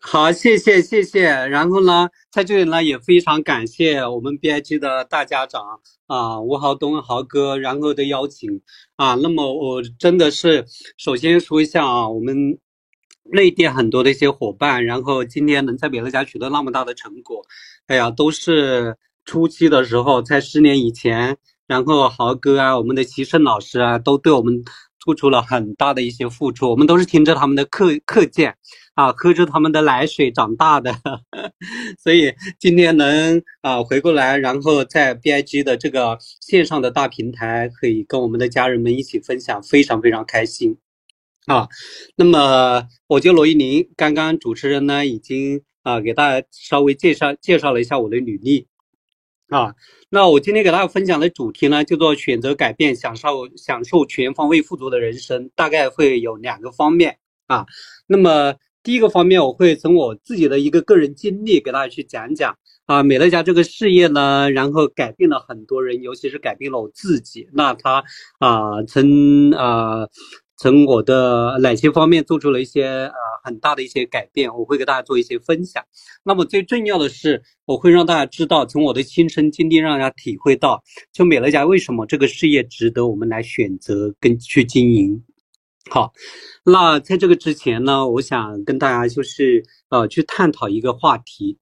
好，谢谢谢谢。然后呢，在这里呢也非常感谢我们 BIG 的大家长啊，吴豪东豪哥，然后的邀请啊。那么我真的是首先说一下啊，我们内地很多的一些伙伴，然后今天能在美乐家取得那么大的成果，哎呀，都是初期的时候，在十年以前，然后豪哥啊，我们的齐胜老师啊，都对我们付出了很大的一些付出，我们都是听着他们的课课件。啊，喝着他们的奶水长大的，所以今天能啊回过来，然后在 BIG 的这个线上的大平台，可以跟我们的家人们一起分享，非常非常开心啊。那么我叫罗一宁，刚刚主持人呢已经啊给大家稍微介绍介绍了一下我的履历啊。那我今天给大家分享的主题呢，叫做选择改变，享受享受全方位富足的人生，大概会有两个方面啊。那么第一个方面，我会从我自己的一个个人经历给大家去讲讲啊，美乐家这个事业呢，然后改变了很多人，尤其是改变了我自己。那他啊，从啊，从我的哪些方面做出了一些呃很大的一些改变，我会给大家做一些分享。那么最重要的是，我会让大家知道，从我的亲身经历，让大家体会到，就美乐家为什么这个事业值得我们来选择跟去经营。好，那在这个之前呢，我想跟大家就是呃去探讨一个话题，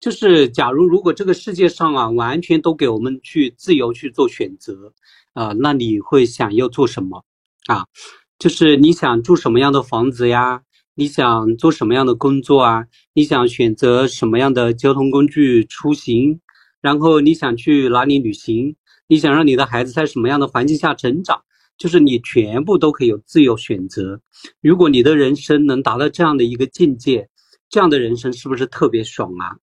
就是假如如果这个世界上啊完全都给我们去自由去做选择啊，那你会想要做什么啊？就是你想住什么样的房子呀？你想做什么样的工作啊？你想选择什么样的交通工具出行？然后你想去哪里旅行？你想让你的孩子在什么样的环境下成长？就是你全部都可以有自由选择。如果你的人生能达到这样的一个境界，这样的人生是不是特别爽啊？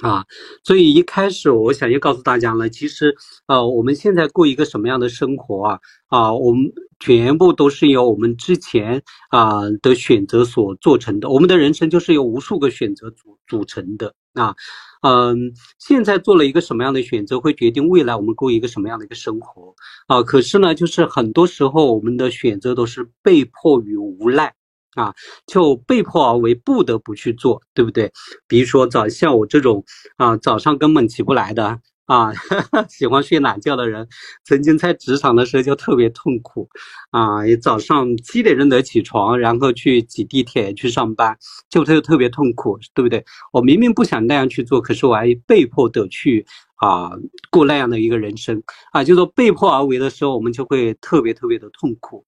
啊，所以一开始我想要告诉大家呢，其实呃，我们现在过一个什么样的生活啊？啊，我们全部都是由我们之前啊的选择所做成的。我们的人生就是由无数个选择组组成的啊。嗯，现在做了一个什么样的选择，会决定未来我们过一个什么样的一个生活啊？可是呢，就是很多时候我们的选择都是被迫与无奈。啊，就被迫而为，不得不去做，对不对？比如说早像我这种啊，早上根本起不来的啊，喜欢睡懒觉的人，曾经在职场的时候就特别痛苦啊，早上七点钟得起床，然后去挤地铁去上班，就特特别痛苦，对不对？我明明不想那样去做，可是我还被迫的去啊过那样的一个人生啊，就说被迫而为的时候，我们就会特别特别的痛苦。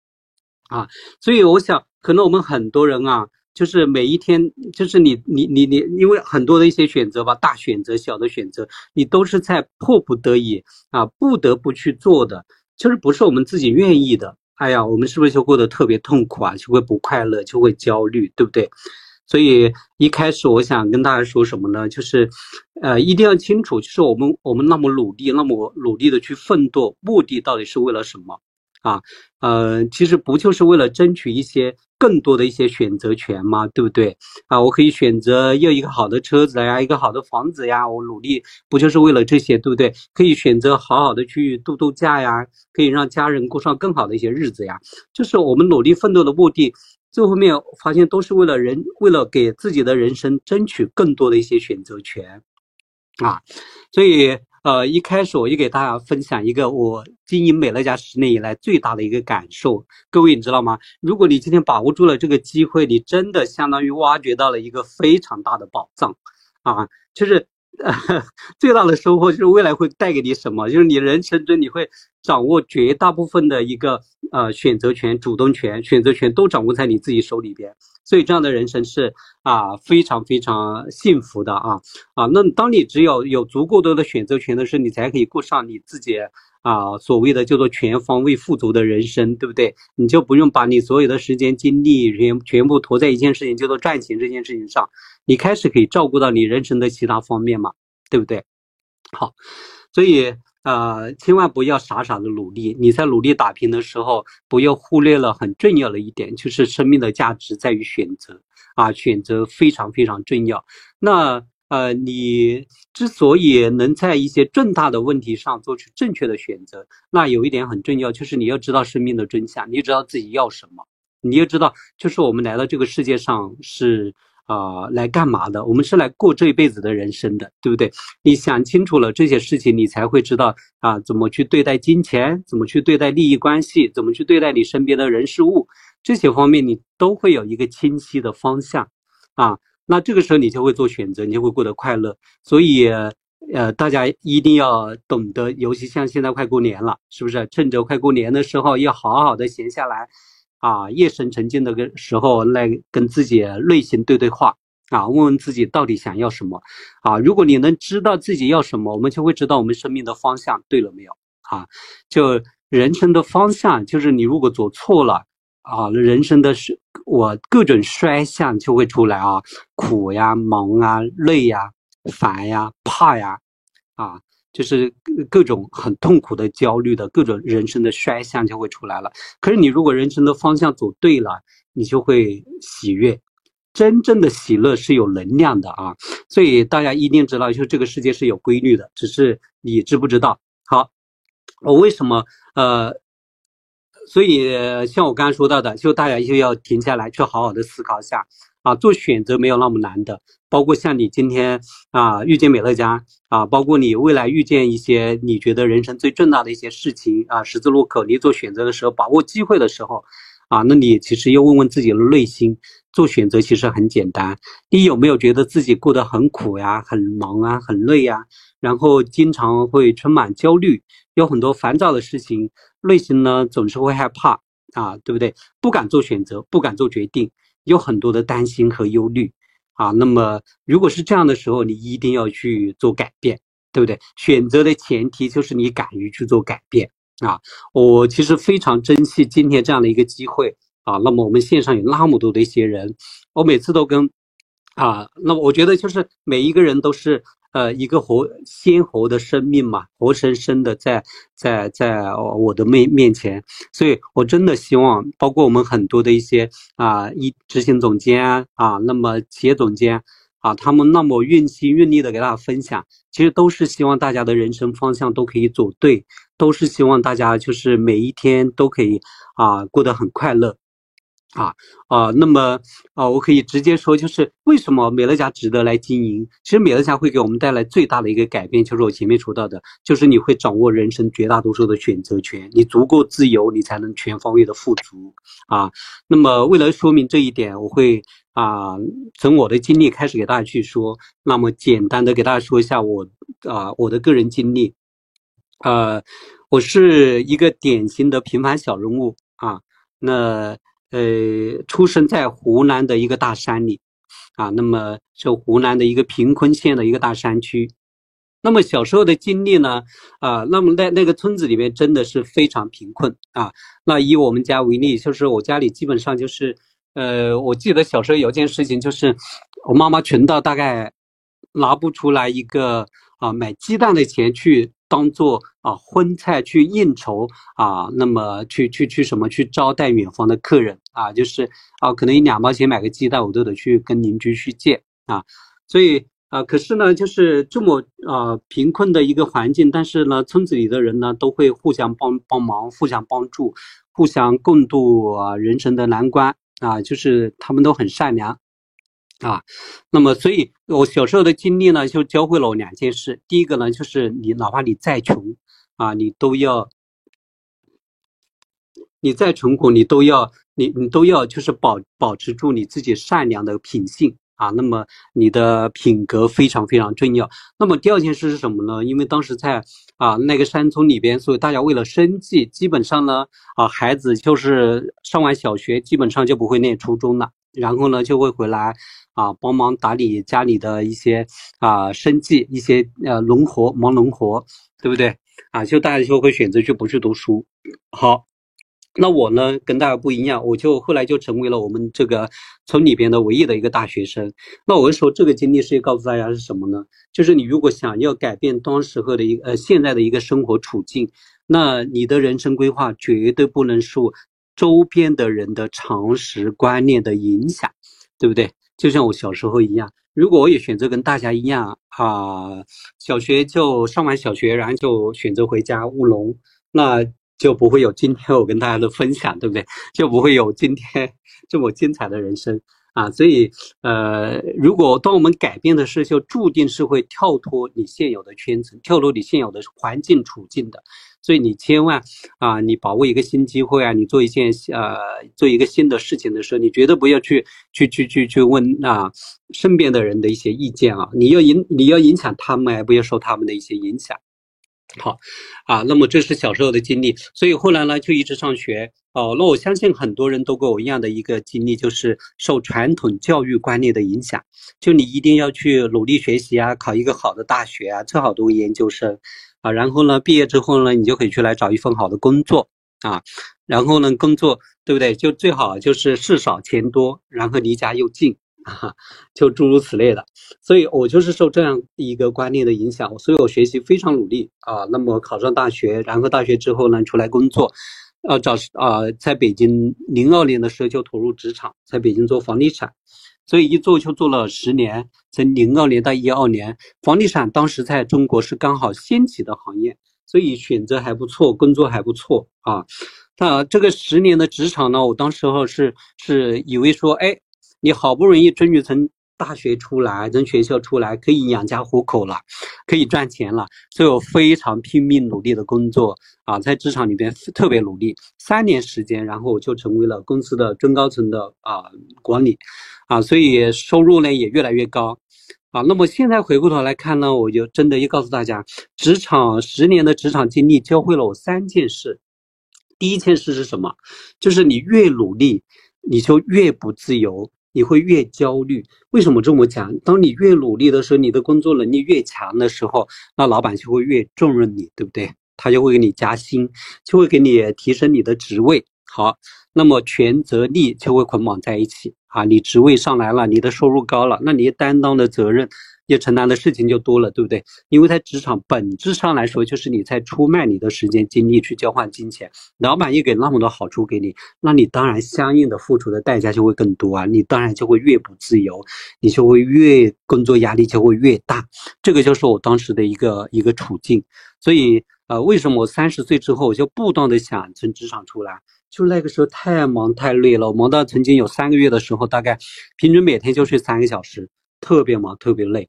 啊，所以我想，可能我们很多人啊，就是每一天，就是你你你你，因为很多的一些选择吧，大选择、小的选择，你都是在迫不得已啊，不得不去做的，就是不是我们自己愿意的。哎呀，我们是不是就过得特别痛苦啊？就会不快乐，就会焦虑，对不对？所以一开始我想跟大家说什么呢？就是，呃，一定要清楚，就是我们我们那么努力，那么努力的去奋斗，目的到底是为了什么？啊，呃，其实不就是为了争取一些更多的一些选择权吗？对不对？啊，我可以选择要一个好的车子呀，一个好的房子呀，我努力不就是为了这些，对不对？可以选择好好的去度度假呀，可以让家人过上更好的一些日子呀。就是我们努力奋斗的目的，最后面发现都是为了人，为了给自己的人生争取更多的一些选择权，啊，所以。呃，一开始我就给大家分享一个我经营美乐家十年以来最大的一个感受。各位，你知道吗？如果你今天把握住了这个机会，你真的相当于挖掘到了一个非常大的宝藏，啊，就是。最大的收获就是未来会带给你什么？就是你人生中你会掌握绝大部分的一个呃选择权、主动权、选择权都掌握在你自己手里边。所以这样的人生是啊非常非常幸福的啊啊！那当你只有有足够多的选择权的时候，你才可以过上你自己。啊，所谓的叫做全方位富足的人生，对不对？你就不用把你所有的时间精力全全部投在一件事情，叫做赚钱这件事情上。你开始可以照顾到你人生的其他方面嘛，对不对？好，所以呃，千万不要傻傻的努力。你在努力打拼的时候，不要忽略了很重要的一点，就是生命的价值在于选择啊，选择非常非常重要。那。呃，你之所以能在一些重大的问题上做出正确的选择，那有一点很重要，就是你要知道生命的真相，你知道自己要什么，你要知道，就是我们来到这个世界上是啊来干嘛的？我们是来过这一辈子的人生的，对不对？你想清楚了这些事情，你才会知道啊怎么去对待金钱，怎么去对待利益关系，怎么去对待你身边的人事物，这些方面你都会有一个清晰的方向啊。那这个时候你就会做选择，你就会过得快乐。所以。呃，大家一定要懂得，尤其像现在快过年了，是不是？趁着快过年的时候，要好好的闲下来，啊，夜深沉静的个时候，来跟自己内心对对话，啊，问问自己到底想要什么，啊，如果你能知道自己要什么，我们就会知道我们生命的方向对了没有，啊，就人生的方向，就是你如果走错了，啊，人生的是我各种衰相就会出来啊，苦呀，忙啊，累呀。烦呀，怕呀，啊，就是各种很痛苦的、焦虑的各种人生的衰相就会出来了。可是你如果人生的方向走对了，你就会喜悦。真正的喜乐是有能量的啊！所以大家一定知道，就这个世界是有规律的，只是你知不知道？好，我为什么呃？所以像我刚刚说到的，就大家就要停下来，去好好的思考一下。啊，做选择没有那么难的，包括像你今天啊遇见美乐家啊，包括你未来遇见一些你觉得人生最重大的一些事情啊，十字路口你做选择的时候，把握机会的时候，啊，那你其实要问问自己的内心，做选择其实很简单。你有没有觉得自己过得很苦呀、很忙啊、很累呀？然后经常会充满焦虑，有很多烦躁的事情，内心呢总是会害怕啊，对不对？不敢做选择，不敢做决定。有很多的担心和忧虑，啊，那么如果是这样的时候，你一定要去做改变，对不对？选择的前提就是你敢于去做改变啊！我其实非常珍惜今天这样的一个机会啊。那么我们线上有那么多的一些人，我每次都跟啊，那我觉得就是每一个人都是。呃，一个活鲜活的生命嘛，活生生的在在在我的面面前，所以我真的希望，包括我们很多的一些啊，一执行总监啊，那么企业总监啊，他们那么用心用力的给大家分享，其实都是希望大家的人生方向都可以走对，都是希望大家就是每一天都可以啊过得很快乐。啊啊，那么啊，我可以直接说，就是为什么美乐家值得来经营？其实美乐家会给我们带来最大的一个改变，就是我前面说到的，就是你会掌握人生绝大多数的选择权，你足够自由，你才能全方位的富足啊。那么为了说明这一点，我会啊从我的经历开始给大家去说。那么简单的给大家说一下我啊我的个人经历，呃，我是一个典型的平凡小人物啊，那。呃，出生在湖南的一个大山里，啊，那么是湖南的一个贫困县的一个大山区。那么小时候的经历呢，啊，那么在那个村子里面真的是非常贫困啊。那以我们家为例，就是我家里基本上就是，呃，我记得小时候有件事情，就是我妈妈穷到大概拿不出来一个啊买鸡蛋的钱去。当做啊荤菜去应酬啊，那么去去去什么去招待远方的客人啊，就是啊，可能一两毛钱买个鸡蛋，我都得去跟邻居去借啊。所以啊，可是呢，就是这么啊贫困的一个环境，但是呢，村子里的人呢都会互相帮帮忙，互相帮助，互相共度啊人生的难关啊，就是他们都很善良。啊，那么，所以我小时候的经历呢，就教会了我两件事。第一个呢，就是你哪怕你再穷，啊，你都要，你再穷苦，你都要，你你都要，就是保保持住你自己善良的品性啊。那么你的品格非常非常重要。那么第二件事是什么呢？因为当时在啊那个山村里边，所以大家为了生计，基本上呢，啊孩子就是上完小学，基本上就不会念初中了，然后呢就会回来。啊，帮忙打理家里的一些啊生计，一些呃农活，忙农活，对不对？啊，就大家就会选择去不去读书。好，那我呢跟大家不一样，我就后来就成为了我们这个村里边的唯一的一个大学生。那我说这个经历是告诉大家是什么呢？就是你如果想要改变当时候的一个呃现在的一个生活处境，那你的人生规划绝对不能受周边的人的常识观念的影响，对不对？就像我小时候一样，如果我也选择跟大家一样啊，小学就上完小学，然后就选择回家务农，那就不会有今天我跟大家的分享，对不对？就不会有今天 这么精彩的人生啊，所以呃，如果当我们改变的事，就注定是会跳脱你现有的圈层，跳脱你现有的环境处境的。所以你千万啊，你把握一个新机会啊，你做一件呃做一个新的事情的时候，你绝对不要去去去去去问啊身边的人的一些意见啊，你要影你要影响他们，而不要受他们的一些影响。好，啊，那么这是小时候的经历，所以后来呢就一直上学哦。那我相信很多人都跟我一样的一个经历，就是受传统教育观念的影响，就你一定要去努力学习啊，考一个好的大学啊，最好读研究生啊，然后呢毕业之后呢，你就可以去来找一份好的工作啊，然后呢工作对不对？就最好就是事少钱多，然后离家又近。啊，就诸如此类的，所以我就是受这样一个观念的影响，所以我学习非常努力啊。那么考上大学，然后大学之后呢，出来工作，呃，找啊，在北京零二年的时候就投入职场，在北京做房地产，所以一做就做了十年，从零二年到一二年，房地产当时在中国是刚好掀起的行业，所以选择还不错，工作还不错啊。那这个十年的职场呢，我当时候是是以为说，哎。你好不容易终于从大学出来，从学校出来，可以养家糊口了，可以赚钱了，所以我非常拼命努力的工作啊，在职场里边特别努力，三年时间，然后我就成为了公司的中高层的啊管理，啊，所以收入呢也越来越高，啊，那么现在回过头来看呢，我就真的要告诉大家，职场十年的职场经历教会了我三件事，第一件事是什么？就是你越努力，你就越不自由。你会越焦虑，为什么这么讲？当你越努力的时候，你的工作能力越强的时候，那老板就会越重任你，对不对？他就会给你加薪，就会给你提升你的职位。好，那么权责利就会捆绑在一起啊！你职位上来了，你的收入高了，那你担当的责任。要承担的事情就多了，对不对？因为在职场本质上来说，就是你在出卖你的时间精力去交换金钱。老板又给那么多好处给你，那你当然相应的付出的代价就会更多啊！你当然就会越不自由，你就会越工作压力就会越大。这个就是我当时的一个一个处境。所以，呃，为什么我三十岁之后我就不断的想从职场出来？就那个时候太忙太累了，忙到曾经有三个月的时候，大概平均每天就睡三个小时，特别忙，特别累。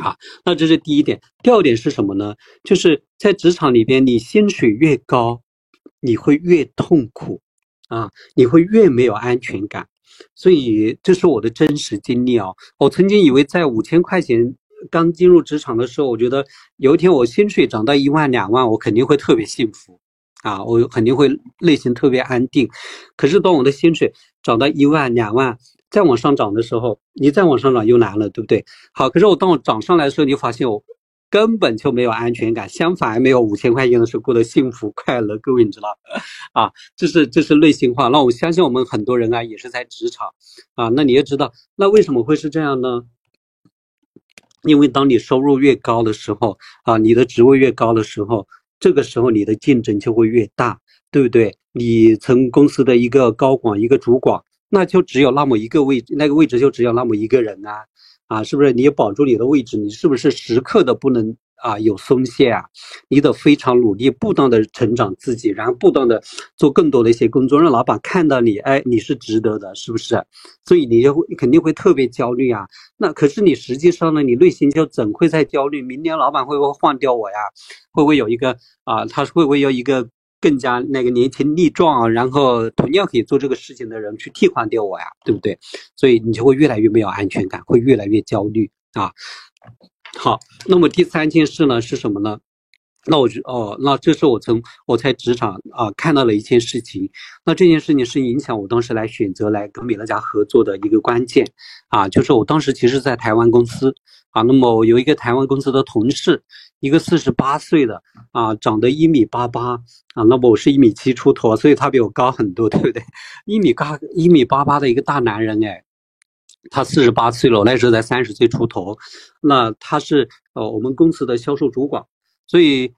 啊，那这是第一点。第二点是什么呢？就是在职场里边，你薪水越高，你会越痛苦，啊，你会越没有安全感。所以这是我的真实经历啊。我曾经以为在五千块钱刚进入职场的时候，我觉得有一天我薪水涨到一万两万，我肯定会特别幸福，啊，我肯定会内心特别安定。可是当我的薪水涨到一万两万，再往上涨的时候，你再往上涨又难了，对不对？好，可是我当我涨上来的时候，你发现我根本就没有安全感，相反没有五千块钱的时候过得幸福快乐。各位你知道，啊，这是这是内心话。那我相信我们很多人啊，也是在职场啊。那你也知道，那为什么会是这样呢？因为当你收入越高的时候啊，你的职位越高的时候，这个时候你的竞争就会越大，对不对？你从公司的一个高管，一个主管。那就只有那么一个位置，那个位置就只有那么一个人啊，啊，是不是？你保住你的位置，你是不是时刻的不能啊有松懈啊？你得非常努力，不断的成长自己，然后不断的做更多的一些工作，让老板看到你，哎，你是值得的，是不是？所以你就会肯定会特别焦虑啊。那可是你实际上呢，你内心就怎会在焦虑？明年老板会不会换掉我呀？会不会有一个啊？他会不会有一个？更加那个年轻力壮，然后同样可以做这个事情的人去替换掉我呀，对不对？所以你就会越来越没有安全感，会越来越焦虑啊。好，那么第三件事呢是什么呢？那我就哦，那这是我从我在职场啊看到了一件事情，那这件事情是影响我当时来选择来跟美乐家合作的一个关键啊，就是我当时其实在台湾公司啊，那么有一个台湾公司的同事，一个四十八岁的啊，长得一米八八啊，那么我是一米七出头，所以他比我高很多，对不对？一米八一米八八的一个大男人哎，他四十八岁了，我那时候才三十岁出头，那他是呃我们公司的销售主管。所以，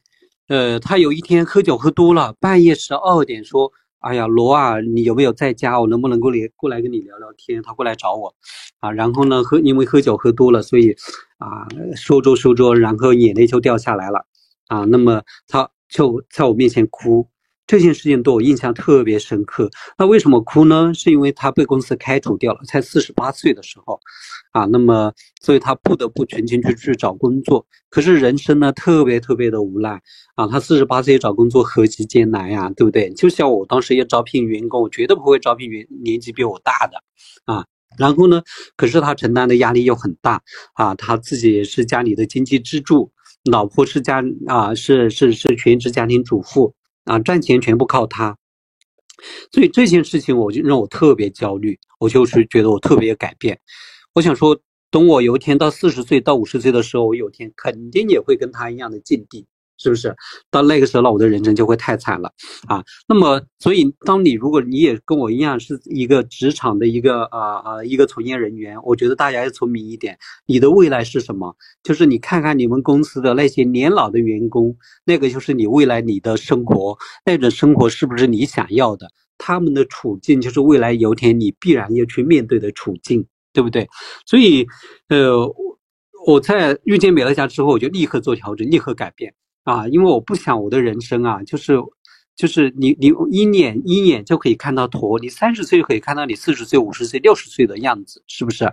呃，他有一天喝酒喝多了，半夜十二点说：“哎呀，罗啊，你有没有在家？我能不能过来过来跟你聊聊天？”他过来找我，啊，然后呢，喝因为喝酒喝多了，所以啊，说着说着，然后眼泪就掉下来了，啊，那么他就在我面前哭，这件事情对我印象特别深刻。那为什么哭呢？是因为他被公司开除掉了，才四十八岁的时候，啊，那么所以他不得不全心去去找工作。可是人生呢，特别特别的无奈啊！他四十八岁找工作何其艰难呀，对不对？就像我当时要招聘员工，我绝对不会招聘员年纪比我大的，啊。然后呢，可是他承担的压力又很大啊，他自己是家里的经济支柱，老婆是家啊是是是全职家庭主妇。啊，赚钱全部靠他，所以这件事情我就让我特别焦虑，我就是觉得我特别改变。我想说，等我有一天到四十岁到五十岁的时候，我有一天肯定也会跟他一样的境地。是不是到那个时候，那我的人生就会太惨了啊？那么，所以当你如果你也跟我一样是一个职场的一个啊啊一个从业人员，我觉得大家要聪明一点。你的未来是什么？就是你看看你们公司的那些年老的员工，那个就是你未来你的生活，那种生活是不是你想要的？他们的处境就是未来有一天你必然要去面对的处境，对不对？所以，呃，我在遇见美乐家之后，我就立刻做调整，立刻改变。啊，因为我不想我的人生啊，就是，就是你你一眼一眼就可以看到头，你三十岁就可以看到你四十岁、五十岁、六十岁的样子，是不是？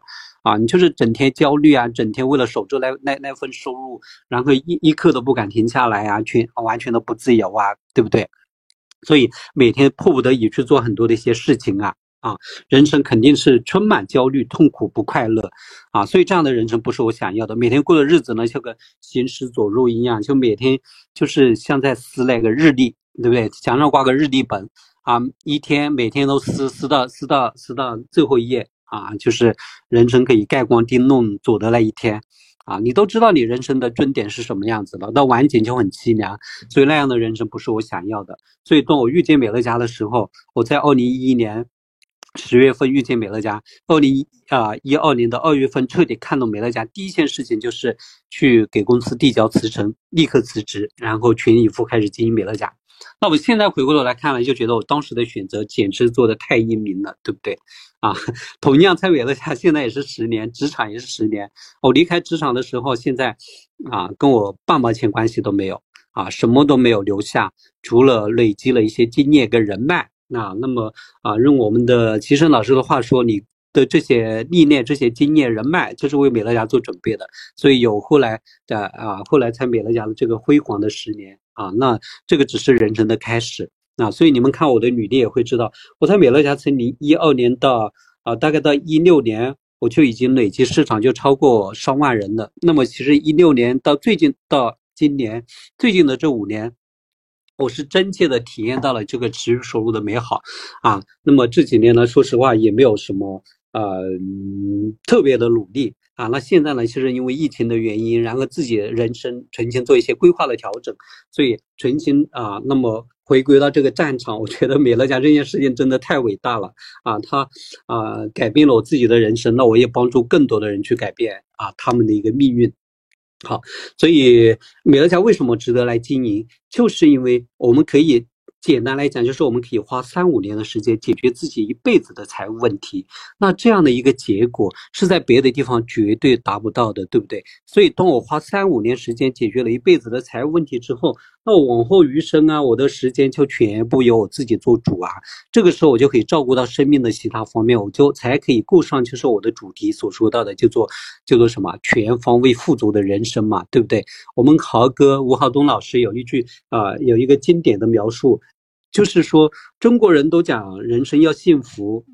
啊，你就是整天焦虑啊，整天为了守住那那那份收入，然后一一刻都不敢停下来啊，全完全的不自由啊，对不对？所以每天迫不得已去做很多的一些事情啊。啊，人生肯定是充满焦虑、痛苦、不快乐，啊，所以这样的人生不是我想要的。每天过的日子呢，像个行尸走肉一样，就每天就是像在撕那个日历，对不对？墙上挂个日历本，啊，一天每天都撕撕到撕到撕到最后一页，啊，就是人生可以盖棺定论走的那一天，啊，你都知道你人生的终点是什么样子了，那晚景就很凄凉，所以那样的人生不是我想要的。所以当我遇见美乐家的时候，我在二零一一年。十月份遇见美乐家，二零啊一二年的二月份彻底看懂美乐家，第一件事情就是去给公司递交辞呈，立刻辞职，然后全力以赴开始经营美乐家。那我现在回过头来看了，就觉得我当时的选择简直做的太英明了，对不对？啊，同样在美乐家现在也是十年，职场也是十年。我离开职场的时候，现在啊跟我半毛钱关系都没有，啊什么都没有留下，除了累积了一些经验跟人脉。那那么啊，用我们的齐生老师的话说，你的这些历练、这些经验、人脉，就是为美乐家做准备的。所以有后来的啊，后来才美乐家的这个辉煌的十年啊，那这个只是人生的开始啊。所以你们看我的履历也会知道，我在美乐家从零一二年到啊，大概到一六年，我就已经累计市场就超过上万人了。那么其实一六年到最近到今年最近的这五年。我是真切的体验到了这个持续收入的美好，啊，那么这几年呢，说实话也没有什么呃特别的努力啊。那现在呢，其实因为疫情的原因，然后自己人生重新做一些规划的调整，所以重新啊，那么回归到这个战场，我觉得美乐家这件事情真的太伟大了啊！它啊改变了我自己的人生，那我也帮助更多的人去改变啊他们的一个命运。好，所以美乐家为什么值得来经营？就是因为我们可以。简单来讲，就是我们可以花三五年的时间解决自己一辈子的财务问题。那这样的一个结果是在别的地方绝对达不到的，对不对？所以，当我花三五年时间解决了一辈子的财务问题之后，那往后余生啊，我的时间就全部由我自己做主啊。这个时候，我就可以照顾到生命的其他方面，我就才可以顾上就是我的主题所说到的，叫做叫做什么全方位富足的人生嘛，对不对？我们豪哥吴浩东老师有一句啊，有一个经典的描述。就是说，中国人都讲人生要幸福，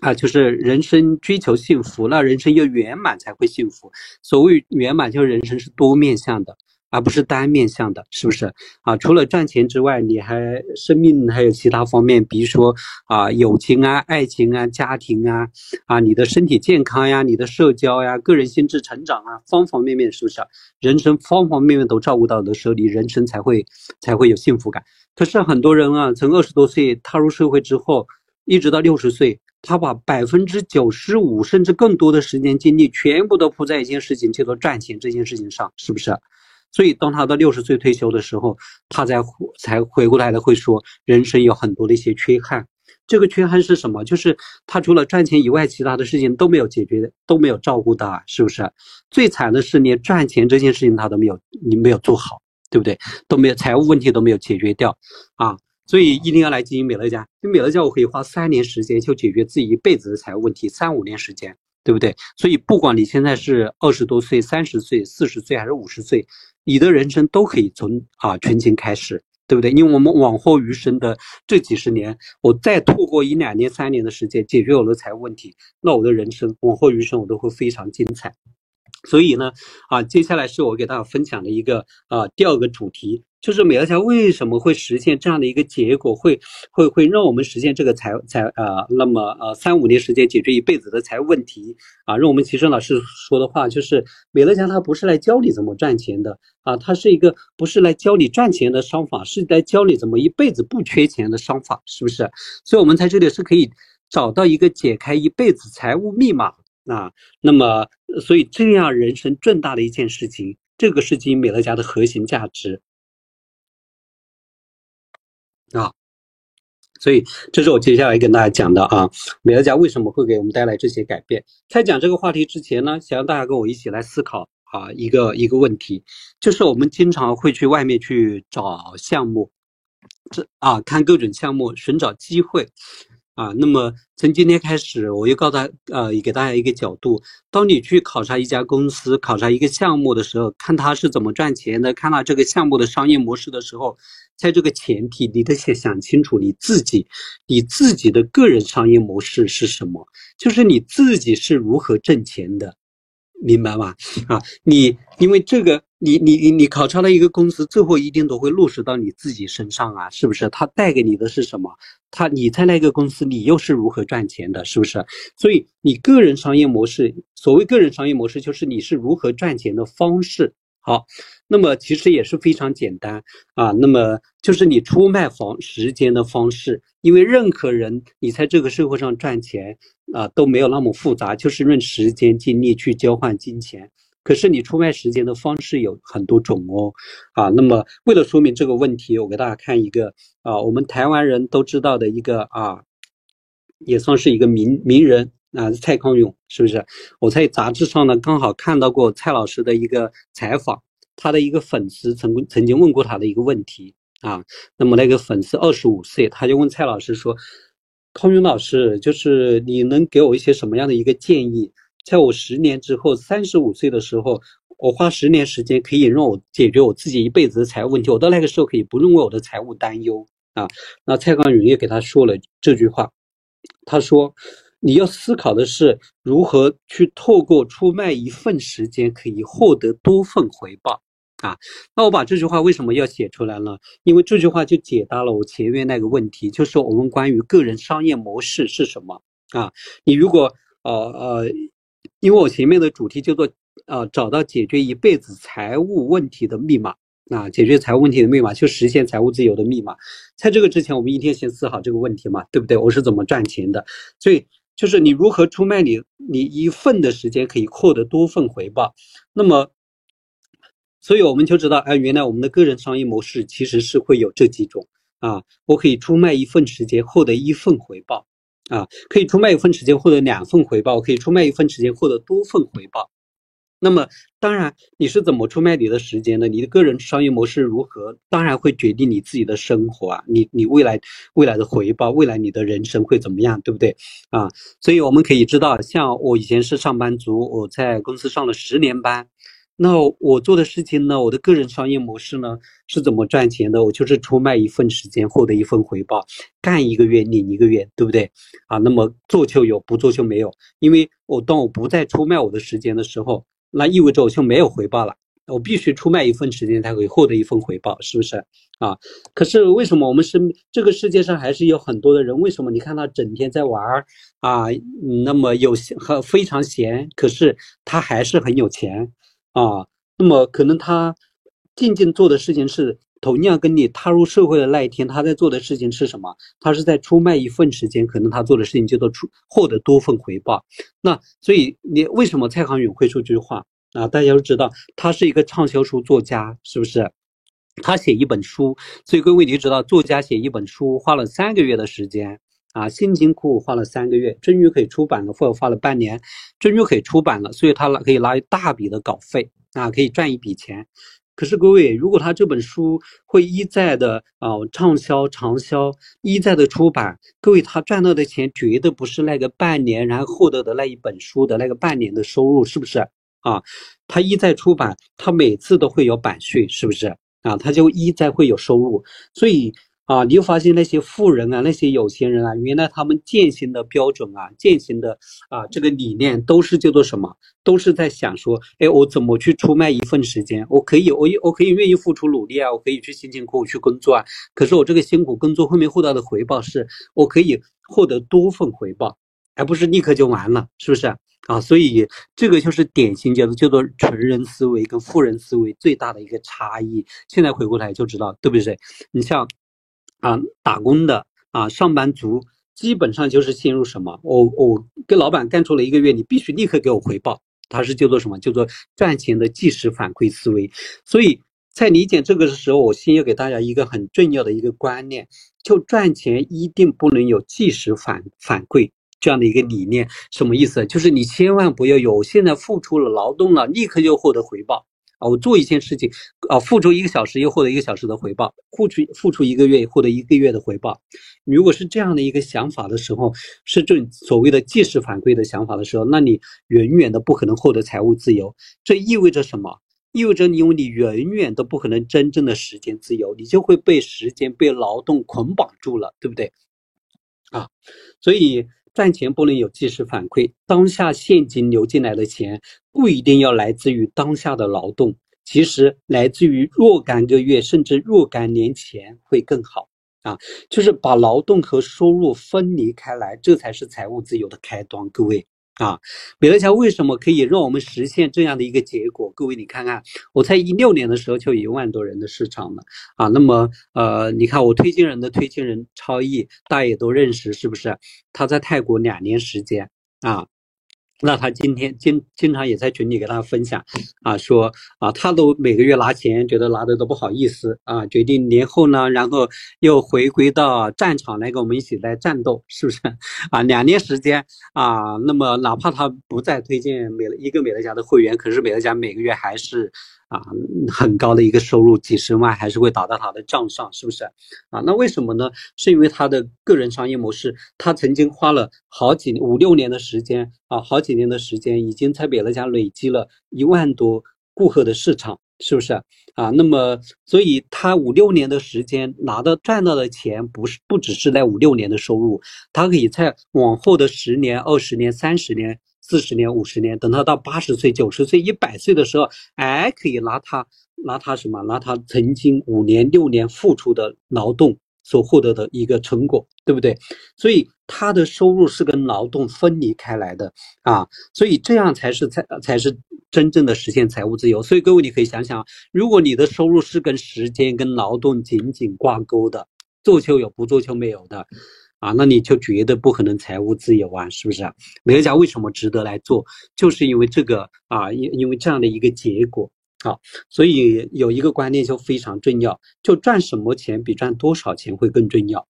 啊，就是人生追求幸福，那人生要圆满才会幸福。所谓圆满，就是人生是多面向的，而不是单面向的，是不是？啊，除了赚钱之外，你还生命还有其他方面，比如说啊，友情啊、爱情啊、家庭啊，啊，你的身体健康呀、你的社交呀、个人心智成长啊，方方面面，是不是？人生方方面面都照顾到的时候，你人生才会才会有幸福感。可是很多人啊，从二十多岁踏入社会之后，一直到六十岁，他把百分之九十五甚至更多的时间精力全部都扑在一件事情，叫做赚钱这件事情上，是不是？所以当他到六十岁退休的时候，他才才回过来的会说，人生有很多的一些缺憾。这个缺憾是什么？就是他除了赚钱以外，其他的事情都没有解决，都没有照顾到，是不是？最惨的是连赚钱这件事情他都没有，你没有做好。对不对？都没有财务问题都没有解决掉，啊，所以一定要来经营美乐家。因为美乐家我可以花三年时间就解决自己一辈子的财务问题，三五年时间，对不对？所以不管你现在是二十多岁、三十岁、四十岁还是五十岁，你的人生都可以从啊存钱开始，对不对？因为我们往后余生的这几十年，我再透过一两年、三年的时间解决我的财务问题，那我的人生往后余生我都会非常精彩。所以呢，啊，接下来是我给大家分享的一个啊第二个主题，就是美乐家为什么会实现这样的一个结果，会会会让我们实现这个财财啊，那么呃三五年时间解决一辈子的财务问题啊，让我们齐生老师说的话就是，美乐家它不是来教你怎么赚钱的啊，它是一个不是来教你赚钱的商法，是来教你怎么一辈子不缺钱的商法，是不是？所以我们在这里是可以找到一个解开一辈子财务密码。啊，那么，所以这样人生重大的一件事情，这个是经营美乐家的核心价值啊。所以，这是我接下来跟大家讲的啊，美乐家为什么会给我们带来这些改变？在讲这个话题之前呢，想让大家跟我一起来思考啊，一个一个问题，就是我们经常会去外面去找项目，这啊，看各种项目，寻找机会。啊，那么从今天开始，我又告诉大呃，给大家一个角度：当你去考察一家公司、考察一个项目的时候，看它是怎么赚钱的，看到这个项目的商业模式的时候，在这个前提，你得先想清楚你自己，你自己的个人商业模式是什么，就是你自己是如何挣钱的，明白吗？啊，你因为这个。你你你你考察了一个公司，最后一定都会落实到你自己身上啊，是不是？它带给你的是什么？它你在那个公司，你又是如何赚钱的，是不是？所以你个人商业模式，所谓个人商业模式，就是你是如何赚钱的方式。好，那么其实也是非常简单啊。那么就是你出卖方时间的方式，因为任何人你在这个社会上赚钱啊都没有那么复杂，就是用时间精力去交换金钱。可是你出卖时间的方式有很多种哦，啊，那么为了说明这个问题，我给大家看一个啊，我们台湾人都知道的一个啊，也算是一个名名人啊，蔡康永是不是？我在杂志上呢刚好看到过蔡老师的一个采访，他的一个粉丝曾曾经问过他的一个问题啊，那么那个粉丝二十五岁，他就问蔡老师说，康永老师，就是你能给我一些什么样的一个建议？在我十年之后，三十五岁的时候，我花十年时间可以让我解决我自己一辈子的财务问题。我到那个时候可以不用为我的财务担忧啊。那蔡康永也给他说了这句话，他说：“你要思考的是如何去透过出卖一份时间，可以获得多份回报啊。”那我把这句话为什么要写出来呢？因为这句话就解答了我前面那个问题，就是我们关于个人商业模式是什么啊？你如果呃呃。因为我前面的主题叫做，呃，找到解决一辈子财务问题的密码啊，解决财务问题的密码就实现财务自由的密码。在这个之前，我们一天先思考这个问题嘛，对不对？我是怎么赚钱的？所以就是你如何出卖你你一份的时间可以获得多份回报。那么，所以我们就知道，哎，原来我们的个人商业模式其实是会有这几种啊，我可以出卖一份时间获得一份回报。啊，可以出卖一份时间获得两份回报，可以出卖一份时间获得多份回报。那么，当然你是怎么出卖你的时间呢？你的个人商业模式如何？当然会决定你自己的生活啊，你你未来未来的回报，未来你的人生会怎么样，对不对？啊，所以我们可以知道，像我以前是上班族，我在公司上了十年班。那我做的事情呢？我的个人商业模式呢是怎么赚钱的？我就是出卖一份时间，获得一份回报，干一个月领一个月，对不对？啊，那么做就有，不做就没有。因为我当我不再出卖我的时间的时候，那意味着我就没有回报了。我必须出卖一份时间才可以获得一份回报，是不是？啊，可是为什么我们是这个世界上还是有很多的人？为什么你看他整天在玩儿啊？那么有闲很非常闲，可是他还是很有钱。啊，那么可能他静静做的事情是同样跟你踏入社会的那一天，他在做的事情是什么？他是在出卖一份时间，可能他做的事情叫做出获得多份回报。那所以你为什么蔡康永会说这句话啊？大家都知道，他是一个畅销书作家，是不是？他写一本书，所以各位你知道，作家写一本书花了三个月的时间。啊，辛辛苦苦花了三个月，终于可以出版了，或者花了半年，终于可以出版了，所以他拿可以拿一大笔的稿费啊，可以赚一笔钱。可是各位，如果他这本书会一再的啊畅销长销，一再的出版，各位他赚到的钱绝对不是那个半年然后获得的那一本书的那个半年的收入，是不是啊？他一再出版，他每次都会有版税，是不是啊？他就一再会有收入，所以。啊，你就发现那些富人啊，那些有钱人啊，原来他们践行的标准啊，践行的啊这个理念都是叫做什么？都是在想说，哎，我怎么去出卖一份时间？我可以，我我可以愿意付出努力啊，我可以去辛辛苦苦去工作啊。可是我这个辛苦工作后面获得的回报是，我可以获得多份回报，而不是立刻就完了，是不是啊？所以这个就是典型叫做叫做穷人思维跟富人思维最大的一个差异。现在回过来就知道，对不对？你像。啊，打工的啊，上班族基本上就是陷入什么？我我跟老板干出了一个月，你必须立刻给我回报。他是叫做什么？叫做赚钱的即时反馈思维。所以在理解这个的时候，我先要给大家一个很重要的一个观念：就赚钱一定不能有即时反反馈这样的一个理念。什么意思？就是你千万不要有现在付出了劳动了，立刻就获得回报。啊，我做一件事情，啊，付出一个小时又获得一个小时的回报，付出付出一个月获得一个月的回报。如果是这样的一个想法的时候，是这所谓的即时反馈的想法的时候，那你远远的不可能获得财务自由。这意味着什么？意味着你因为你远远都不可能真正的时间自由，你就会被时间被劳动捆绑住了，对不对？啊，所以。赚钱不能有即时反馈，当下现金流进来的钱不一定要来自于当下的劳动，其实来自于若干个月甚至若干年前会更好啊！就是把劳动和收入分离开来，这才是财务自由的开端，各位。啊，美乐家为什么可以让我们实现这样的一个结果？各位，你看看，我在一六年的时候就一万多人的市场了啊。那么，呃，你看我推荐人的推荐人超毅，大家也都认识，是不是？他在泰国两年时间啊。那他今天经经常也在群里给大家分享，啊，说啊，他都每个月拿钱，觉得拿的都不好意思啊，决定年后呢，然后又回归到战场来跟我们一起来战斗，是不是？啊，两年时间啊，那么哪怕他不再推荐美一个美乐家的会员，可是美乐家每个月还是。啊，很高的一个收入，几十万还是会打到他的账上，是不是？啊，那为什么呢？是因为他的个人商业模式，他曾经花了好几五六年的时间啊，好几年的时间，已经在美乐家累积了一万多顾客的市场，是不是？啊，那么所以他五六年的时间拿到赚到的钱，不是不只是那五六年的收入，他可以在往后的十年、二十年、三十年。四十年、五十年，等他到八十岁、九十岁、一百岁的时候，哎，可以拿他拿他什么？拿他曾经五年、六年付出的劳动所获得的一个成果，对不对？所以他的收入是跟劳动分离开来的啊，所以这样才是才才是真正的实现财务自由。所以各位，你可以想想，如果你的收入是跟时间、跟劳动紧紧挂钩的，做就有，不做就没有的。啊，那你就绝对不可能财务自由啊，是不是？美乐家为什么值得来做？就是因为这个啊，因因为这样的一个结果啊，所以有一个观念就非常重要，就赚什么钱比赚多少钱会更重要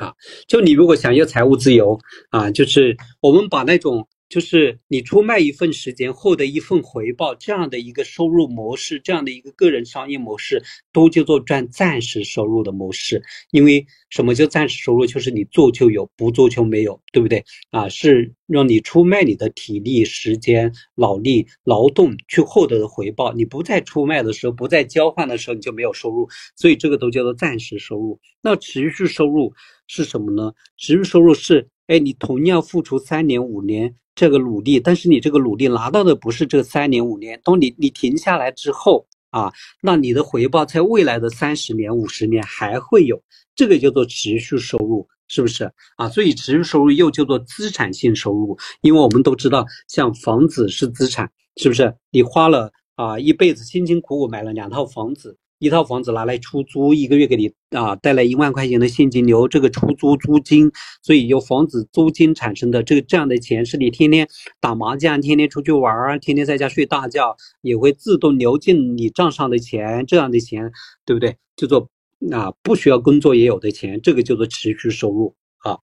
啊。就你如果想要财务自由啊，就是我们把那种。就是你出卖一份时间，获得一份回报，这样的一个收入模式，这样的一个个人商业模式，都叫做赚暂时收入的模式。因为什么叫暂时收入？就是你做就有，不做就没有，对不对？啊，是让你出卖你的体力、时间、脑力、劳动去获得的回报。你不再出卖的时候，不再交换的时候，你就没有收入。所以这个都叫做暂时收入。那持续收入是什么呢？持续收入是，哎，你同样付出三年、五年。这个努力，但是你这个努力拿到的不是这三年五年，当你你停下来之后啊，那你的回报在未来的三十年五十年还会有，这个叫做持续收入，是不是啊？所以持续收入又叫做资产性收入，因为我们都知道，像房子是资产，是不是？你花了啊一辈子辛辛苦苦买了两套房子。一套房子拿来出租，一个月给你啊带来一万块钱的现金流，这个出租租金，所以由房子租金产生的这个这样的钱，是你天天打麻将、天天出去玩、天天在家睡大觉，也会自动流进你账上的钱，这样的钱，对不对？叫做啊不需要工作也有的钱，这个叫做持续收入啊。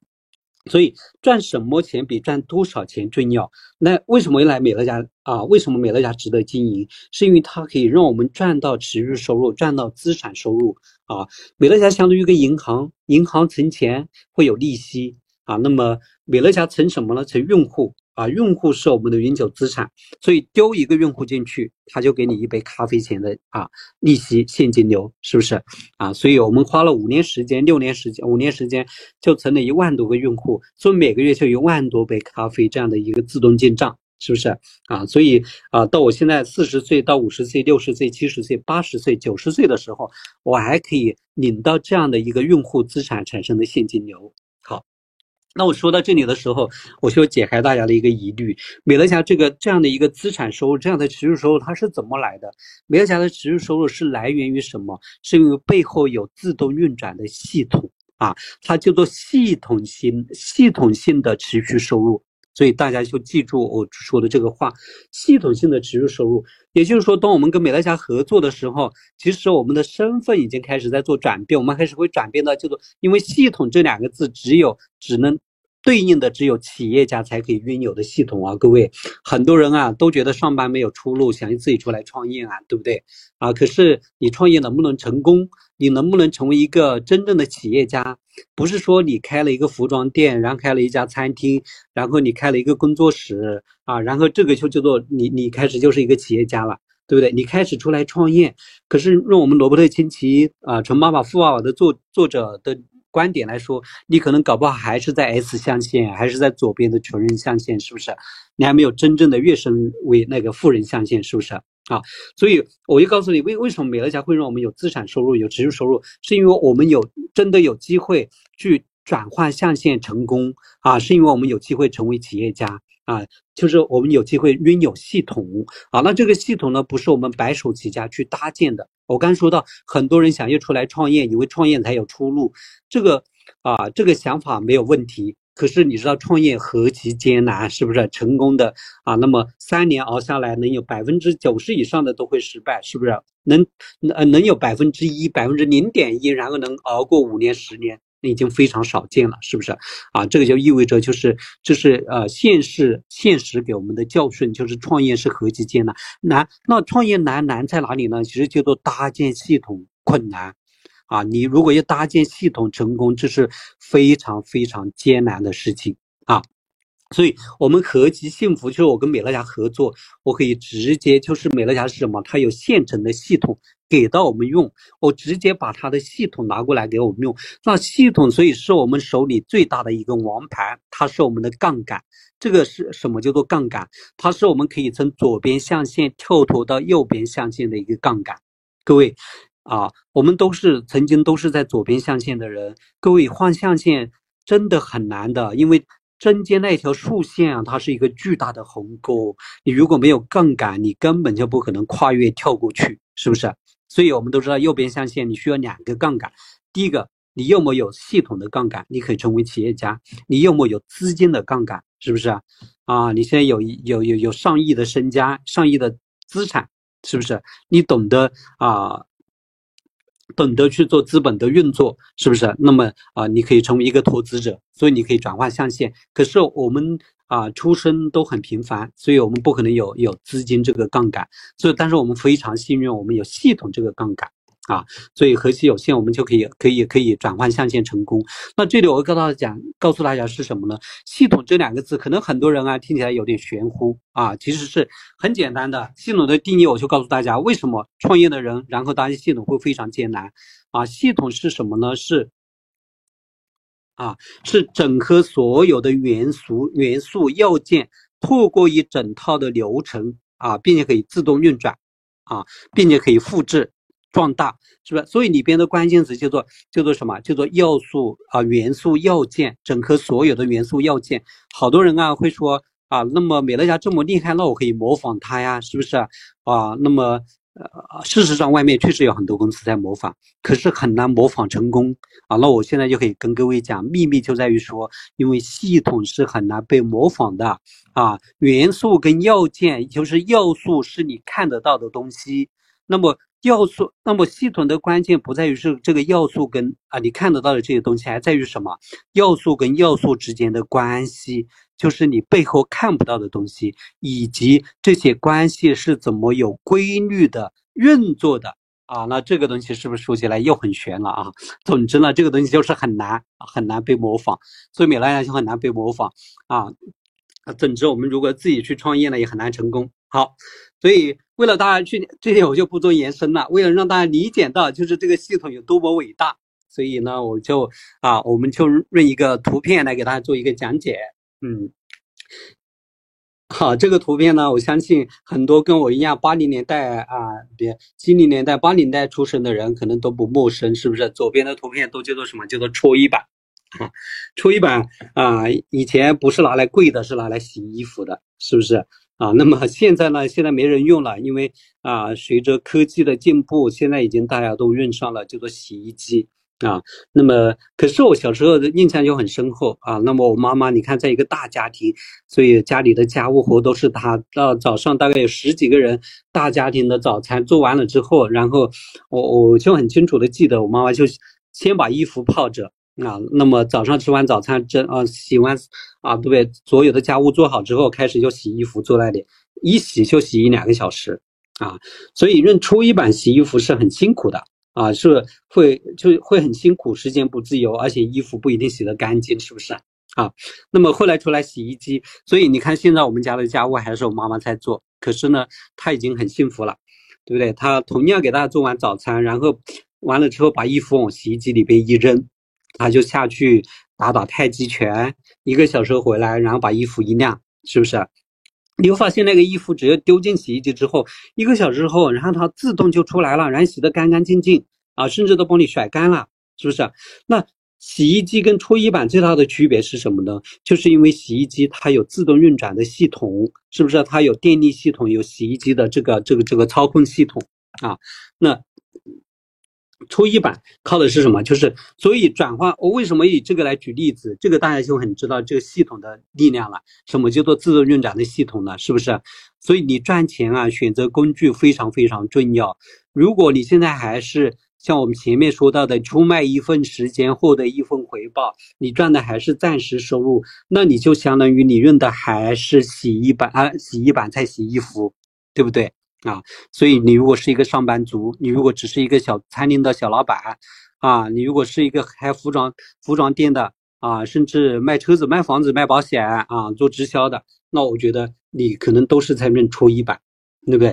所以赚什么钱比赚多少钱重要。那为什么来美乐家啊？为什么美乐家值得经营？是因为它可以让我们赚到持续收入，赚到资产收入啊。美乐家相当于一个银行，银行存钱会有利息啊。那么美乐家存什么呢？存用户。啊，用户是我们的永久资产，所以丢一个用户进去，他就给你一杯咖啡钱的啊利息现金流，是不是？啊，所以我们花了五年时间、六年时间、五年时间，就存了一万多个用户，所以每个月就一万多杯咖啡这样的一个自动进账，是不是？啊，所以啊，到我现在四十岁到五十岁、六十岁、七十岁、八十岁、九十岁的时候，我还可以领到这样的一个用户资产产生的现金流。那我说到这里的时候，我就解开大家的一个疑虑：美乐家这个这样的一个资产收入，这样的持续收入，它是怎么来的？美乐家的持续收入是来源于什么？是因为背后有自动运转的系统啊，它叫做系统性、系统性的持续收入。所以大家就记住我说的这个话：系统性的持续收入。也就是说，当我们跟美乐家合作的时候，其实我们的身份已经开始在做转变，我们开始会转变到叫做，因为系统这两个字只有只能。对应的只有企业家才可以拥有的系统啊，各位，很多人啊都觉得上班没有出路，想自己出来创业啊，对不对啊？可是你创业能不能成功？你能不能成为一个真正的企业家？不是说你开了一个服装店，然后开了一家餐厅，然后你开了一个工作室啊，然后这个就叫做你你开始就是一个企业家了，对不对？你开始出来创业，可是用我们罗伯特清崎啊《穷爸爸富爸爸》的作作者的。观点来说，你可能搞不好还是在 S 象限，还是在左边的穷人象限，是不是？你还没有真正的跃升为那个富人象限，是不是啊？所以我就告诉你，为为什么美乐家会让我们有资产收入、有持续收入，是因为我们有真的有机会去转换象限成功啊，是因为我们有机会成为企业家啊，就是我们有机会拥有系统啊。那这个系统呢，不是我们白手起家去搭建的。我刚说到，很多人想要出来创业，以为创业才有出路，这个啊，这个想法没有问题。可是你知道创业何其艰难，是不是？成功的啊，那么三年熬下来，能有百分之九十以上的都会失败，是不是？能呃能有百分之一、百分之零点一，然后能熬过五年、十年。已经非常少见了，是不是？啊，这个就意味着就是，就是呃，现实现实给我们的教训就是创业是何其艰难。难，那创业难难在哪里呢？其实叫做搭建系统困难，啊，你如果要搭建系统成功，这是非常非常艰难的事情啊。所以，我们何其幸福，就是我跟美乐家合作，我可以直接就是美乐家是什么？它有现成的系统。给到我们用，我直接把它的系统拿过来给我们用。那系统所以是我们手里最大的一个王牌，它是我们的杠杆。这个是什么叫做杠杆？它是我们可以从左边象限跳脱到右边象限的一个杠杆。各位啊，我们都是曾经都是在左边象限的人。各位换象限真的很难的，因为中间那条竖线啊，它是一个巨大的鸿沟。你如果没有杠杆，你根本就不可能跨越跳过去，是不是？所以我们都知道，右边象限你需要两个杠杆。第一个，你要么有系统的杠杆，你可以成为企业家；你要么有资金的杠杆，是不是啊？啊，你现在有有有有上亿的身家、上亿的资产，是不是？你懂得啊，懂得去做资本的运作，是不是？那么啊，你可以成为一个投资者，所以你可以转换象限。可是我们。啊，出身都很平凡，所以我们不可能有有资金这个杠杆，所以但是我们非常幸运，我们有系统这个杠杆啊，所以核心有限，我们就可以可以可以转换象限成功。那这里我告诉大家讲，告诉大家是什么呢？系统这两个字，可能很多人啊听起来有点玄乎啊，其实是很简单的。系统的定义，我就告诉大家，为什么创业的人，然后搭建系统会非常艰难啊？系统是什么呢？是。啊，是整合所有的元素、元素要件，透过一整套的流程啊，并且可以自动运转，啊，并且可以复制、壮大，是不是？所以里边的关键词叫做叫做什么？叫做要素啊，元素要件，整合所有的元素要件。好多人啊会说啊，那么美乐家这么厉害，那我可以模仿它呀，是不是啊？那么。呃，事实上，外面确实有很多公司在模仿，可是很难模仿成功啊。那我现在就可以跟各位讲，秘密就在于说，因为系统是很难被模仿的啊。元素跟要件，就是要素是你看得到的东西，那么要素，那么系统的关键不在于是这个要素跟啊你看得到的这些东西，还在于什么？要素跟要素之间的关系，就是你背后看不到的东西，以及这些关系是怎么有规律的运作的啊？那这个东西是不是说起来又很玄了啊？总之呢，这个东西就是很难很难被模仿，所以米兰就很难被模仿啊。总之，我们如果自己去创业呢，也很难成功。好，所以为了大家去这点，我就不做延伸了。为了让大家理解到，就是这个系统有多么伟大，所以呢，我就啊，我们就用一个图片来给大家做一个讲解。嗯，好，这个图片呢，我相信很多跟我一样八零年代啊，别七零年代、八零代出生的人可能都不陌生，是不是？左边的图片都叫做什么？叫做搓衣板啊，搓衣板啊，以前不是拿来跪的，是拿来洗衣服的，是不是？啊，那么现在呢？现在没人用了，因为啊，随着科技的进步，现在已经大家都用上了叫做洗衣机啊。那么，可是我小时候的印象就很深厚啊。那么我妈妈，你看，在一个大家庭，所以家里的家务活都是她。到早上大概有十几个人，大家庭的早餐做完了之后，然后我我就很清楚的记得，我妈妈就先把衣服泡着。啊，那么早上吃完早餐，蒸啊洗完啊，对不对？所有的家务做好之后，开始就洗衣服，坐那里一洗就洗一两个小时啊。所以用搓衣板洗衣服是很辛苦的啊，是会就会很辛苦，时间不自由，而且衣服不一定洗得干净，是不是啊？那么后来出来洗衣机，所以你看现在我们家的家务还是我妈妈在做，可是呢，她已经很幸福了，对不对？她同样给大家做完早餐，然后完了之后把衣服往洗衣机里边一扔。他就下去打打太极拳，一个小时回来，然后把衣服一晾，是不是？你会发现那个衣服只要丢进洗衣机之后，一个小时后，然后它自动就出来了，然后洗得干干净净啊，甚至都帮你甩干了，是不是？那洗衣机跟搓衣板最大的区别是什么呢？就是因为洗衣机它有自动运转的系统，是不是？它有电力系统，有洗衣机的这个这个这个操控系统啊，那。搓衣板靠的是什么？就是所以转换。我为什么以这个来举例子？这个大家就很知道这个系统的力量了。什么叫做自动运转的系统呢？是不是？所以你赚钱啊，选择工具非常非常重要。如果你现在还是像我们前面说到的，出卖一份时间获得一份回报，你赚的还是暂时收入，那你就相当于你用的还是洗衣板啊，洗衣板在洗衣服，对不对？啊，所以你如果是一个上班族，你如果只是一个小餐厅的小老板，啊，你如果是一个开服装服装店的，啊，甚至卖车子、卖房子、卖保险啊，做直销的，那我觉得你可能都是在认搓衣板，对不对？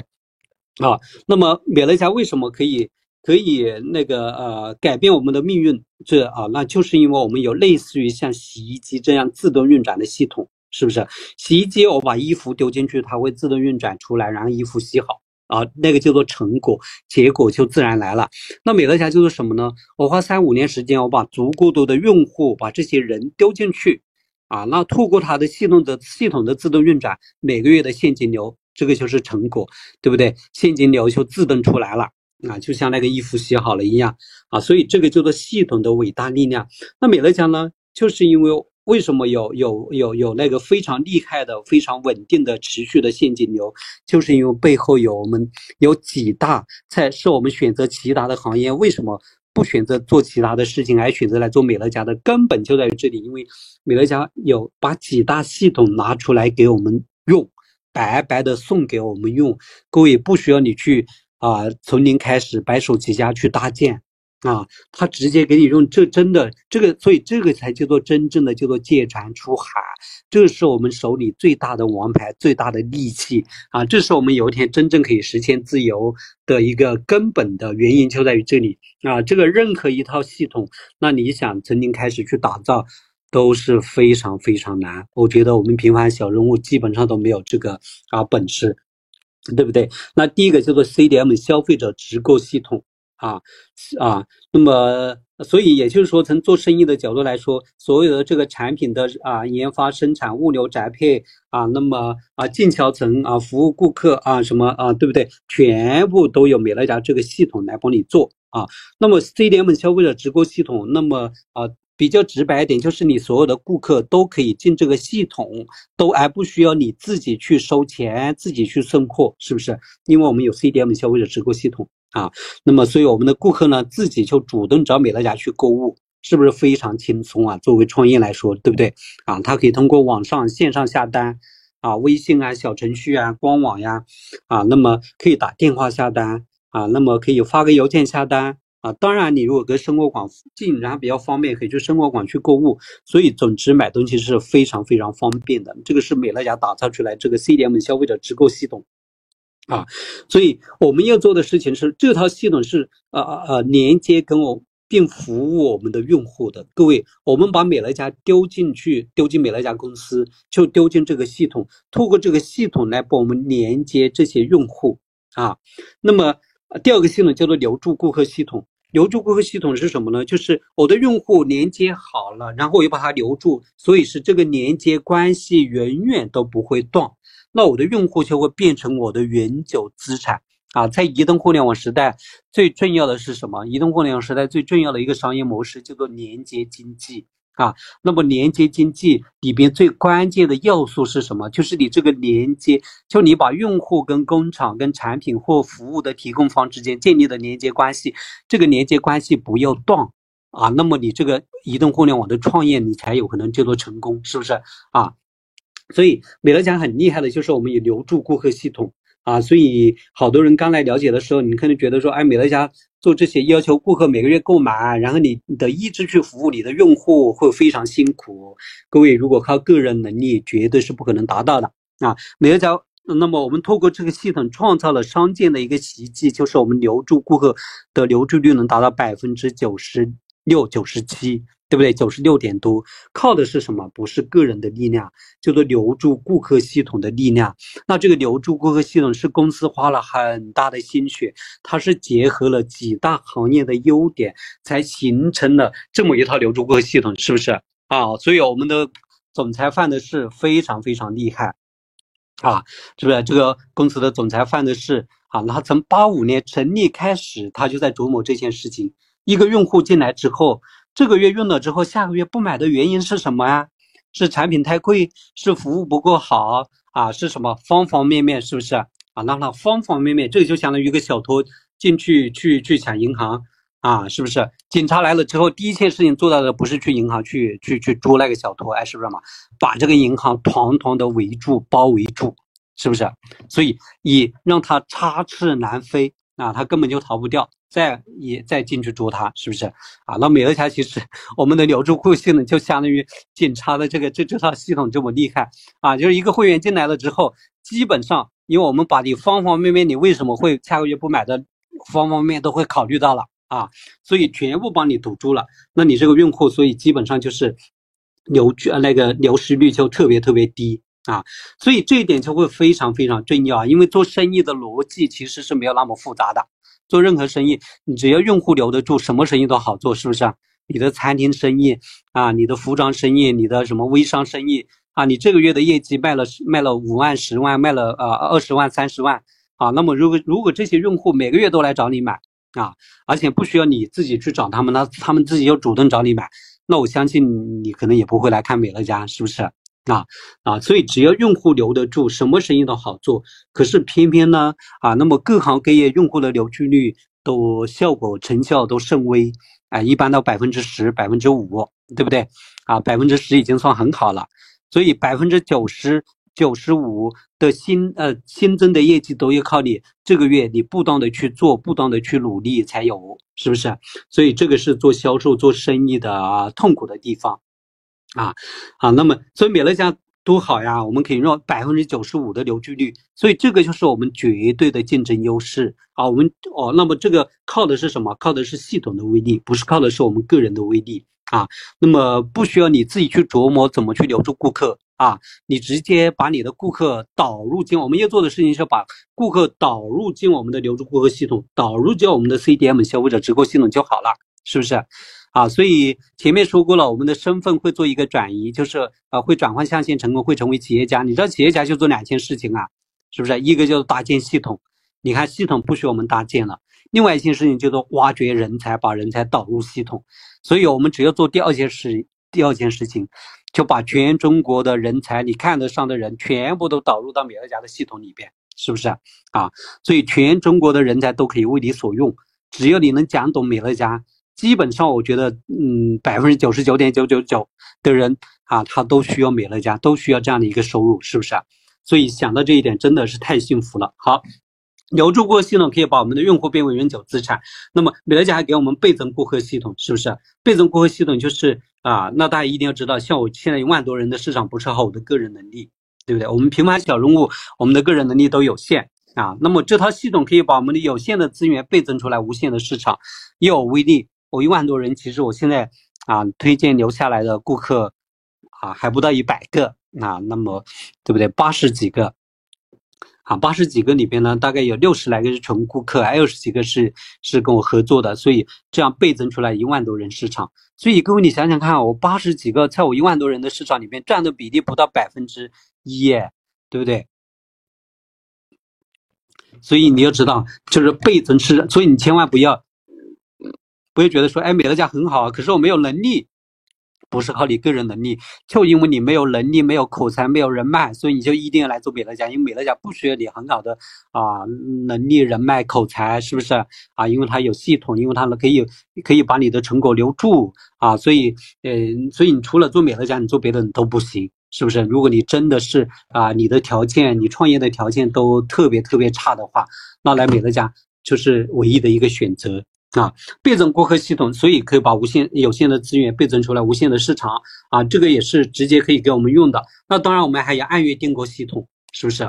啊，那么美乐家为什么可以可以那个呃改变我们的命运？这啊，那就是因为我们有类似于像洗衣机这样自动运转的系统。是不是洗衣机？我把衣服丢进去，它会自动运转出来，然后衣服洗好啊，那个叫做成果，结果就自然来了。那美乐家就是什么呢？我花三五年时间，我把足够多的用户，把这些人丢进去啊，那透过它的系统的系统的自动运转，每个月的现金流，这个就是成果，对不对？现金流就自动出来了啊，就像那个衣服洗好了一样啊，所以这个叫做系统的伟大力量。那美乐家呢，就是因为。为什么有有有有那个非常厉害的、非常稳定的、持续的现金流？就是因为背后有我们有几大才是我们选择其他的行业。为什么不选择做其他的事情，而选择来做美乐家的根本就在于这里，因为美乐家有把几大系统拿出来给我们用，白白的送给我们用。各位不需要你去啊，从零开始白手起家去搭建。啊，他直接给你用，这真的这个，所以这个才叫做真正的叫做借船出海，这是我们手里最大的王牌，最大的利器啊！这是我们有一天真正可以实现自由的一个根本的原因，就在于这里啊！这个任何一套系统，那你想曾经开始去打造，都是非常非常难。我觉得我们平凡小人物基本上都没有这个啊本事，对不对？那第一个叫做 CDM 消费者直购系统。啊，啊，那么，所以也就是说，从做生意的角度来说，所有的这个产品的啊研发、生产、物流、宅配啊，那么啊进销层啊，服务顾客啊，什么啊，对不对？全部都有美乐家这个系统来帮你做啊。那么 CDM 消费者直播系统，那么啊比较直白一点，就是你所有的顾客都可以进这个系统，都而不需要你自己去收钱、自己去送货，是不是？因为我们有 CDM 消费者直播系统。啊。那么，所以我们的顾客呢，自己就主动找美乐家去购物，是不是非常轻松啊？作为创业来说，对不对啊？他可以通过网上线上下单啊，微信啊、小程序啊、官网呀啊，那么可以打电话下单啊，那么可以发个邮件下单。啊，当然，你如果跟生活馆近，然后比较方便，可以去生活馆去购物。所以，总之买东西是非常非常方便的。这个是美乐家打造出来这个 CDM 消费者直购系统啊。所以我们要做的事情是，这套系统是呃呃连接跟我并服务我们的用户的。各位，我们把美乐家丢进去，丢进美乐家公司，就丢进这个系统，通过这个系统来帮我们连接这些用户啊。那么第二个系统叫做留住顾客系统。留住顾客系统是什么呢？就是我的用户连接好了，然后我又把它留住，所以是这个连接关系永远都不会断。那我的用户就会变成我的永久资产啊！在移动互联网时代，最重要的是什么？移动互联网时代最重要的一个商业模式叫做连接经济。啊，那么连接经济里边最关键的要素是什么？就是你这个连接，就你把用户跟工厂、跟产品或服务的提供方之间建立的连接关系，这个连接关系不要断啊，那么你这个移动互联网的创业，你才有可能叫做成功，是不是啊？所以美乐家很厉害的就是我们有留住顾客系统。啊，所以好多人刚来了解的时候，你可能觉得说，哎，美乐家做这些要求顾客每个月购买，然后你的一直去服务你的用户会非常辛苦。各位如果靠个人能力，绝对是不可能达到的啊。美乐家，那么我们透过这个系统创造了商界的一个奇迹，就是我们留住顾客的留住率能达到百分之九十六、九十七。对不对？九十六点多，靠的是什么？不是个人的力量，叫做留住顾客系统的力量。那这个留住顾客系统是公司花了很大的心血，它是结合了几大行业的优点，才形成了这么一套留住顾客系统，是不是啊？所以我们的总裁范的是非常非常厉害啊，是不是？这个公司的总裁范的是啊，那从八五年成立开始，他就在琢磨这件事情。一个用户进来之后。这个月用了之后，下个月不买的原因是什么呀？是产品太贵，是服务不够好啊？是什么方方面面？是不是啊？那那方方面面，这个就相当于一个小偷进去去去抢银行啊？是不是？警察来了之后，第一件事情做到的不是去银行去去去捉那个小偷，哎，是不是嘛？把这个银行团团的围住，包围住，是不是？所以以让他插翅难飞啊，他根本就逃不掉。再也再进去捉他，是不是啊？那美乐家其实 我们的留住顾客系统就相当于警察的这个这这套系统这么厉害啊！就是一个会员进来了之后，基本上因为我们把你方方面面，你为什么会下个月不买的方方面面都会考虑到了啊，所以全部帮你堵住了。那你这个用户，所以基本上就是流呃那个流失率就特别特别低啊，所以这一点就会非常非常重要啊！因为做生意的逻辑其实是没有那么复杂的。做任何生意，你只要用户留得住，什么生意都好做，是不是啊？你的餐厅生意啊，你的服装生意，你的什么微商生意啊，你这个月的业绩卖了卖了五万、十万，卖了呃二十万、三十万啊。那么如果如果这些用户每个月都来找你买啊，而且不需要你自己去找他们，那他们自己又主动找你买，那我相信你可能也不会来看美乐家，是不是？啊啊，所以只要用户留得住，什么生意都好做。可是偏偏呢，啊，那么各行各业用户的留住率都效果成效都甚微，啊，一般到百分之十、百分之五，对不对？啊，百分之十已经算很好了。所以百分之九十九十五的新呃新增的业绩都要靠你这个月你不断的去做，不断的去努力才有，是不是？所以这个是做销售做生意的啊痛苦的地方。啊，好，那么所以美乐家多好呀，我们可以用百分之九十五的留居率，所以这个就是我们绝对的竞争优势啊。我们哦，那么这个靠的是什么？靠的是系统的威力，不是靠的是我们个人的威力啊。那么不需要你自己去琢磨怎么去留住顾客啊，你直接把你的顾客导入进我们要做的事情是把顾客导入进我们的留住顾客系统，导入进我们的 CDM 消费者直购系统就好了，是不是？啊，所以前面说过了，我们的身份会做一个转移，就是呃，会转换象限成功，会成为企业家。你知道企业家就做两件事情啊，是不是？一个就是搭建系统，你看系统不需要我们搭建了；另外一件事情叫做挖掘人才，把人才导入系统。所以我们只要做第二件事，第二件事情，就把全中国的人才，你看得上的人，全部都导入到美乐家的系统里边是不是啊？所以全中国的人才都可以为你所用，只要你能讲懂美乐家，基本上我觉得，嗯，百分之九十九点九九九的人啊，他都需要美乐家，都需要这样的一个收入，是不是啊？所以想到这一点，真的是太幸福了。好。留住顾客系统可以把我们的用户变为永久资产。那么美乐家还给我们倍增顾客系统，是不是？倍增顾客系统就是啊，那大家一定要知道，像我现在一万多人的市场，不是靠我的个人能力，对不对？我们平凡小人物，我们的个人能力都有限啊。那么这套系统可以把我们的有限的资源倍增出来无限的市场。又有威力，我一万多人，其实我现在啊推荐留下来的顾客啊还不到一百个啊，那么对不对？八十几个。啊，八十几个里边呢，大概有六十来个是纯顾客，还有十几个是是跟我合作的，所以这样倍增出来一万多人市场。所以各位你想想看，我八十几个在我一万多人的市场里面占的比例不到百分之一，对不对？所以你要知道，就是倍增是，所以你千万不要不要觉得说，哎，美乐家很好，可是我没有能力。不是靠你个人能力，就因为你没有能力、没有口才、没有人脉，所以你就一定要来做美乐家。因为美乐家不需要你很好的啊能力、人脉、口才，是不是啊？因为它有系统，因为它可以可以把你的成果留住啊。所以，嗯，所以你除了做美乐家，你做别的你都不行，是不是？如果你真的是啊，你的条件、你创业的条件都特别特别差的话，那来美乐家就是唯一的一个选择。啊，倍增顾客系统，所以可以把无限有限的资源倍增出来，无限的市场啊，这个也是直接可以给我们用的。那当然，我们还有按月订购系统，是不是？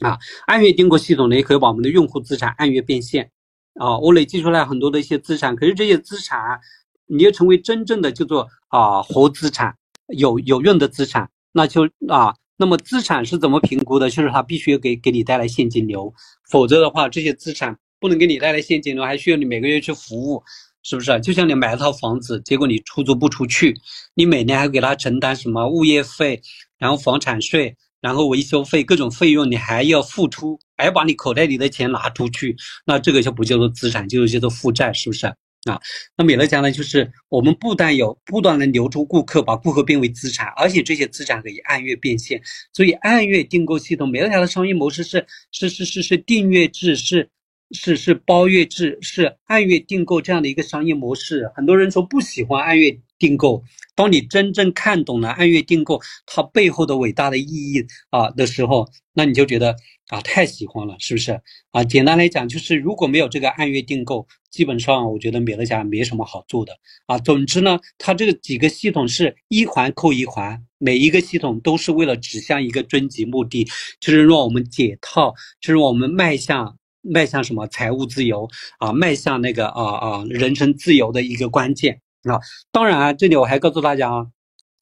啊，按月订购系统呢，也可以把我们的用户资产按月变现。啊，我累积出来很多的一些资产，可是这些资产，你要成为真正的叫做啊活资产，有有用的资产，那就啊，那么资产是怎么评估的？就是它必须给给你带来现金流，否则的话，这些资产。不能给你带来现金流，还需要你每个月去服务，是不是？就像你买了套房子，结果你出租不出去，你每年还给他承担什么物业费，然后房产税，然后维修费，各种费用你还要付出，还要把你口袋里的钱拿出去，那这个就不叫做资产，就是叫做负债，是不是啊？那美乐家呢，就是我们不但有不断的留住顾客，把顾客变为资产，而且这些资产可以按月变现，所以按月订购系统，美乐家的商业模式是是是是是订阅制是。是是包月制，是按月订购这样的一个商业模式。很多人说不喜欢按月订购，当你真正看懂了按月订购它背后的伟大的意义啊的时候，那你就觉得啊太喜欢了，是不是啊？简单来讲，就是如果没有这个按月订购，基本上我觉得美乐家没什么好做的啊。总之呢，它这个几个系统是一环扣一环，每一个系统都是为了指向一个终极目的，就是让我们解套，就是我们迈向。迈向什么财务自由啊？迈向那个啊啊人生自由的一个关键啊！当然啊，这里我还告诉大家啊，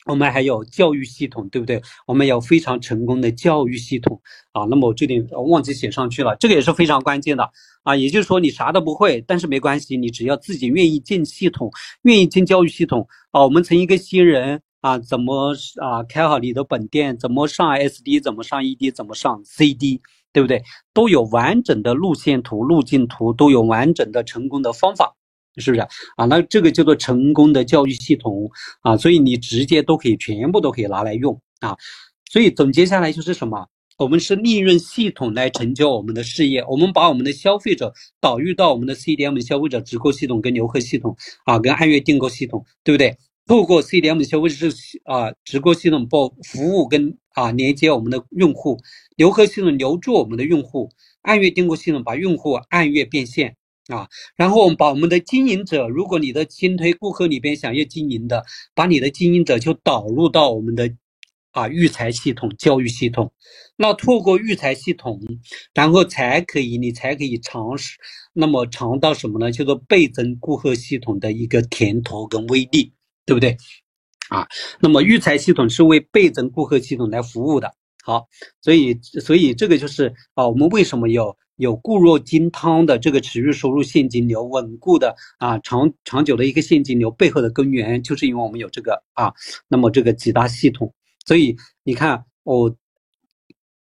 我们还有教育系统，对不对？我们有非常成功的教育系统啊。那么我这里忘记写上去了，这个也是非常关键的啊。也就是说，你啥都不会，但是没关系，你只要自己愿意进系统，愿意进教育系统啊。我们从一个新人啊，怎么啊开好你的本店，怎么上 SD，怎么上 ED，怎么上 CD。对不对？都有完整的路线图、路径图，都有完整的成功的方法，是不是啊？那这个叫做成功的教育系统啊，所以你直接都可以全部都可以拿来用啊。所以总结下来就是什么？我们是利润系统来成就我们的事业，我们把我们的消费者导入到我们的 CDM 消费者直购系统跟留客系统啊，跟按月订购系统，对不对？透过 CDM 消费者啊直播系统报服务跟啊连接我们的用户，留客系统留住我们的用户，按月订购系统把用户按月变现啊，然后我们把我们的经营者，如果你的新推顾客里边想要经营的，把你的经营者就导入到我们的啊育才系统、教育系统，那透过育才系统，然后才可以你才可以尝试，那么尝到什么呢？叫做倍增顾客系统的一个甜头跟威力。对不对？啊，那么育才系统是为倍增顾客系统来服务的。好，所以所以这个就是啊，我们为什么有有固若金汤的这个持续收入现金流，稳固的啊长长久的一个现金流背后的根源，就是因为我们有这个啊，那么这个几大系统。所以你看，我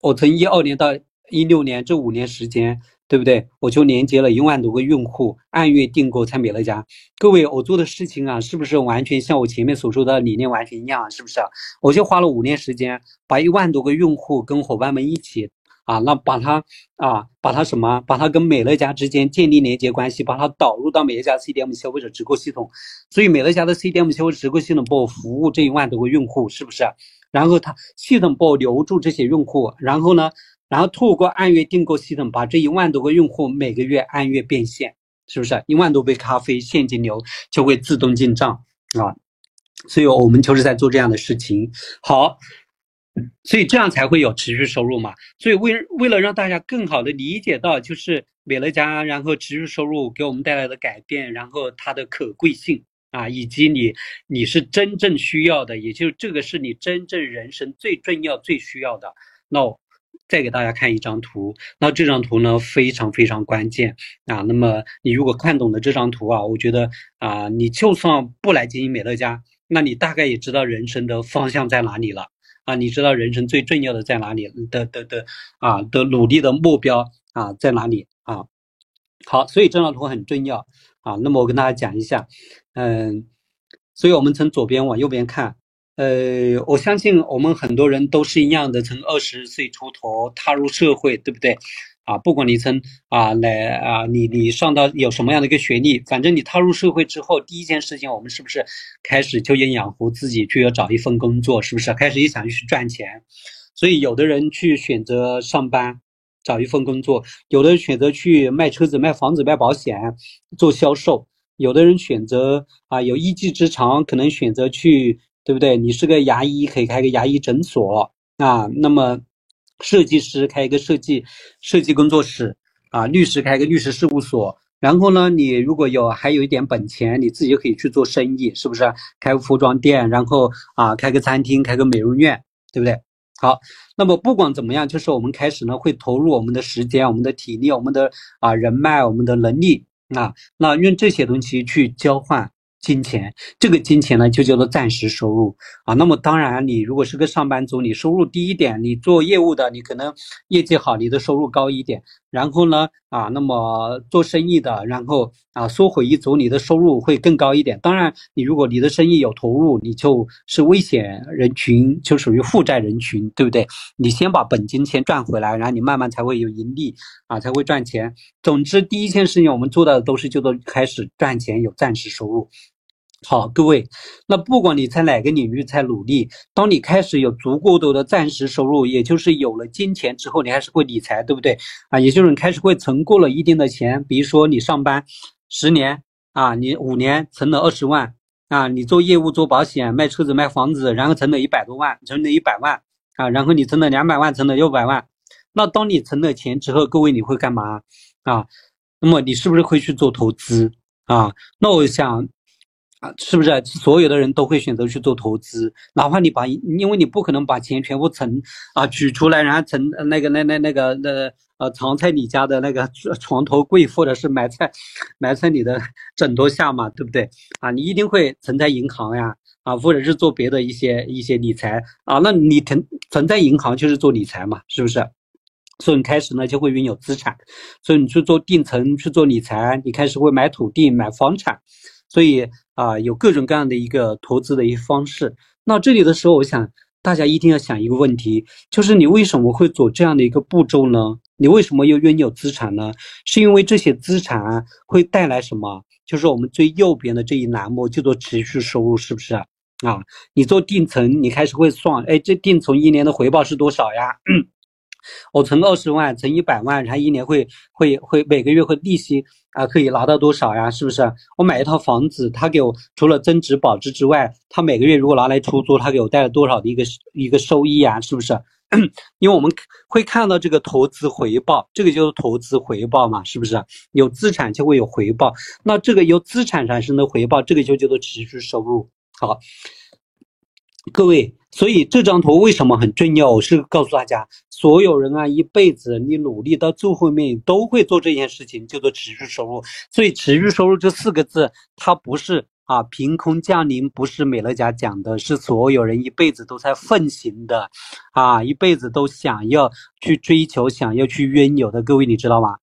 我从一二年到一六年这五年时间。对不对？我就连接了一万多个用户，按月订购才美乐家。各位，我做的事情啊，是不是完全像我前面所说的理念完全一样？是不是？我就花了五年时间，把一万多个用户跟伙伴们一起啊，那把它啊，把它什么，把它跟美乐家之间建立连接关系，把它导入到美乐家 CDM 消费者直购系统，所以美乐家的 CDM 消费者直购系统帮我服务这一万多个用户，是不是？然后它系统帮我留住这些用户，然后呢，然后透过按月订购系统，把这一万多个用户每个月按月变现，是不是？一万多杯咖啡现金流就会自动进账啊，所以我们就是在做这样的事情。好。所以这样才会有持续收入嘛。所以为为了让大家更好的理解到，就是美乐家，然后持续收入给我们带来的改变，然后它的可贵性啊，以及你你是真正需要的，也就是这个是你真正人生最重要、最需要的。那我再给大家看一张图，那这张图呢非常非常关键啊。那么你如果看懂了这张图啊，我觉得啊，你就算不来经营美乐家，那你大概也知道人生的方向在哪里了。啊，你知道人生最重要的在哪里？的的的啊，的努力的目标啊在哪里啊？好，所以这张图很重要啊。那么我跟大家讲一下，嗯，所以我们从左边往右边看，呃，我相信我们很多人都是一样的，从二十岁出头踏入社会，对不对？啊，不管你从啊来啊，你你上到有什么样的一个学历，反正你踏入社会之后，第一件事情，我们是不是开始就要养活自己，就要找一份工作，是不是？开始也想去赚钱，所以有的人去选择上班，找一份工作；有的人选择去卖车子、卖房子、卖保险，做销售；有的人选择啊有一技之长，可能选择去，对不对？你是个牙医，可以开个牙医诊所啊。那么。设计师开一个设计设计工作室啊，律师开一个律师事务所，然后呢，你如果有还有一点本钱，你自己就可以去做生意，是不是？开个服装店，然后啊，开个餐厅，开个美容院，对不对？好，那么不管怎么样，就是我们开始呢，会投入我们的时间、我们的体力、我们的啊人脉、我们的能力啊，那用这些东西去交换。金钱，这个金钱呢，就叫做暂时收入啊。那么当然，你如果是个上班族，你收入低一点，你做业务的，你可能业绩好，你的收入高一点。然后呢，啊，那么做生意的，然后啊，缩回一组，你的收入会更高一点。当然，你如果你的生意有投入，你就是危险人群，就属于负债人群，对不对？你先把本金先赚回来，然后你慢慢才会有盈利啊，才会赚钱。总之，第一件事情我们做到的都是叫做开始赚钱，有暂时收入。好，各位，那不管你在哪个领域在努力，当你开始有足够多的暂时收入，也就是有了金钱之后，你还是会理财，对不对？啊，也就是你开始会存够了一定的钱，比如说你上班十年啊，你五年存了二十万啊，你做业务做保险卖车子卖房子，然后存了一百多万，存了一百万啊，然后你存了两百万，存了六百万，那当你存了钱之后，各位你会干嘛啊？那么你是不是会去做投资啊？那我想。啊，是不是所有的人都会选择去做投资？哪怕你把，因为你不可能把钱全部存啊取出来，然后存那个那那那个那呃藏在你家的那个床头柜，或者是埋在埋在你的枕头下嘛，对不对？啊，你一定会存在银行呀，啊，或者是做别的一些一些理财啊。那你存存在银行就是做理财嘛，是不是？所以你开始呢就会拥有资产，所以你去做定存去做理财，你开始会买土地买房产。所以啊，有各种各样的一个投资的一些方式。那这里的时候，我想大家一定要想一个问题，就是你为什么会走这样的一个步骤呢？你为什么又拥有资产呢？是因为这些资产会带来什么？就是我们最右边的这一栏目叫做持续收入，是不是啊？你做定存，你开始会算，哎，这定存一年的回报是多少呀？我存二十万，存一百万，然后一年会会会每个月会利息啊，可以拿到多少呀？是不是？我买一套房子，他给我除了增值保值之外，他每个月如果拿来出租，他给我带来多少的一个一个收益啊？是不是？因为我们会看到这个投资回报，这个就是投资回报嘛，是不是？有资产就会有回报，那这个由资产产生的回报，这个就叫做持续收入。好。各位，所以这张图为什么很重要？我是告诉大家，所有人啊，一辈子你努力到最后面都会做这件事情，叫做持续收入。所以持续收入这四个字，它不是啊凭空降临，不是美乐家讲的，是所有人一辈子都在奉行的，啊，一辈子都想要去追求、想要去拥有的。各位，你知道吗？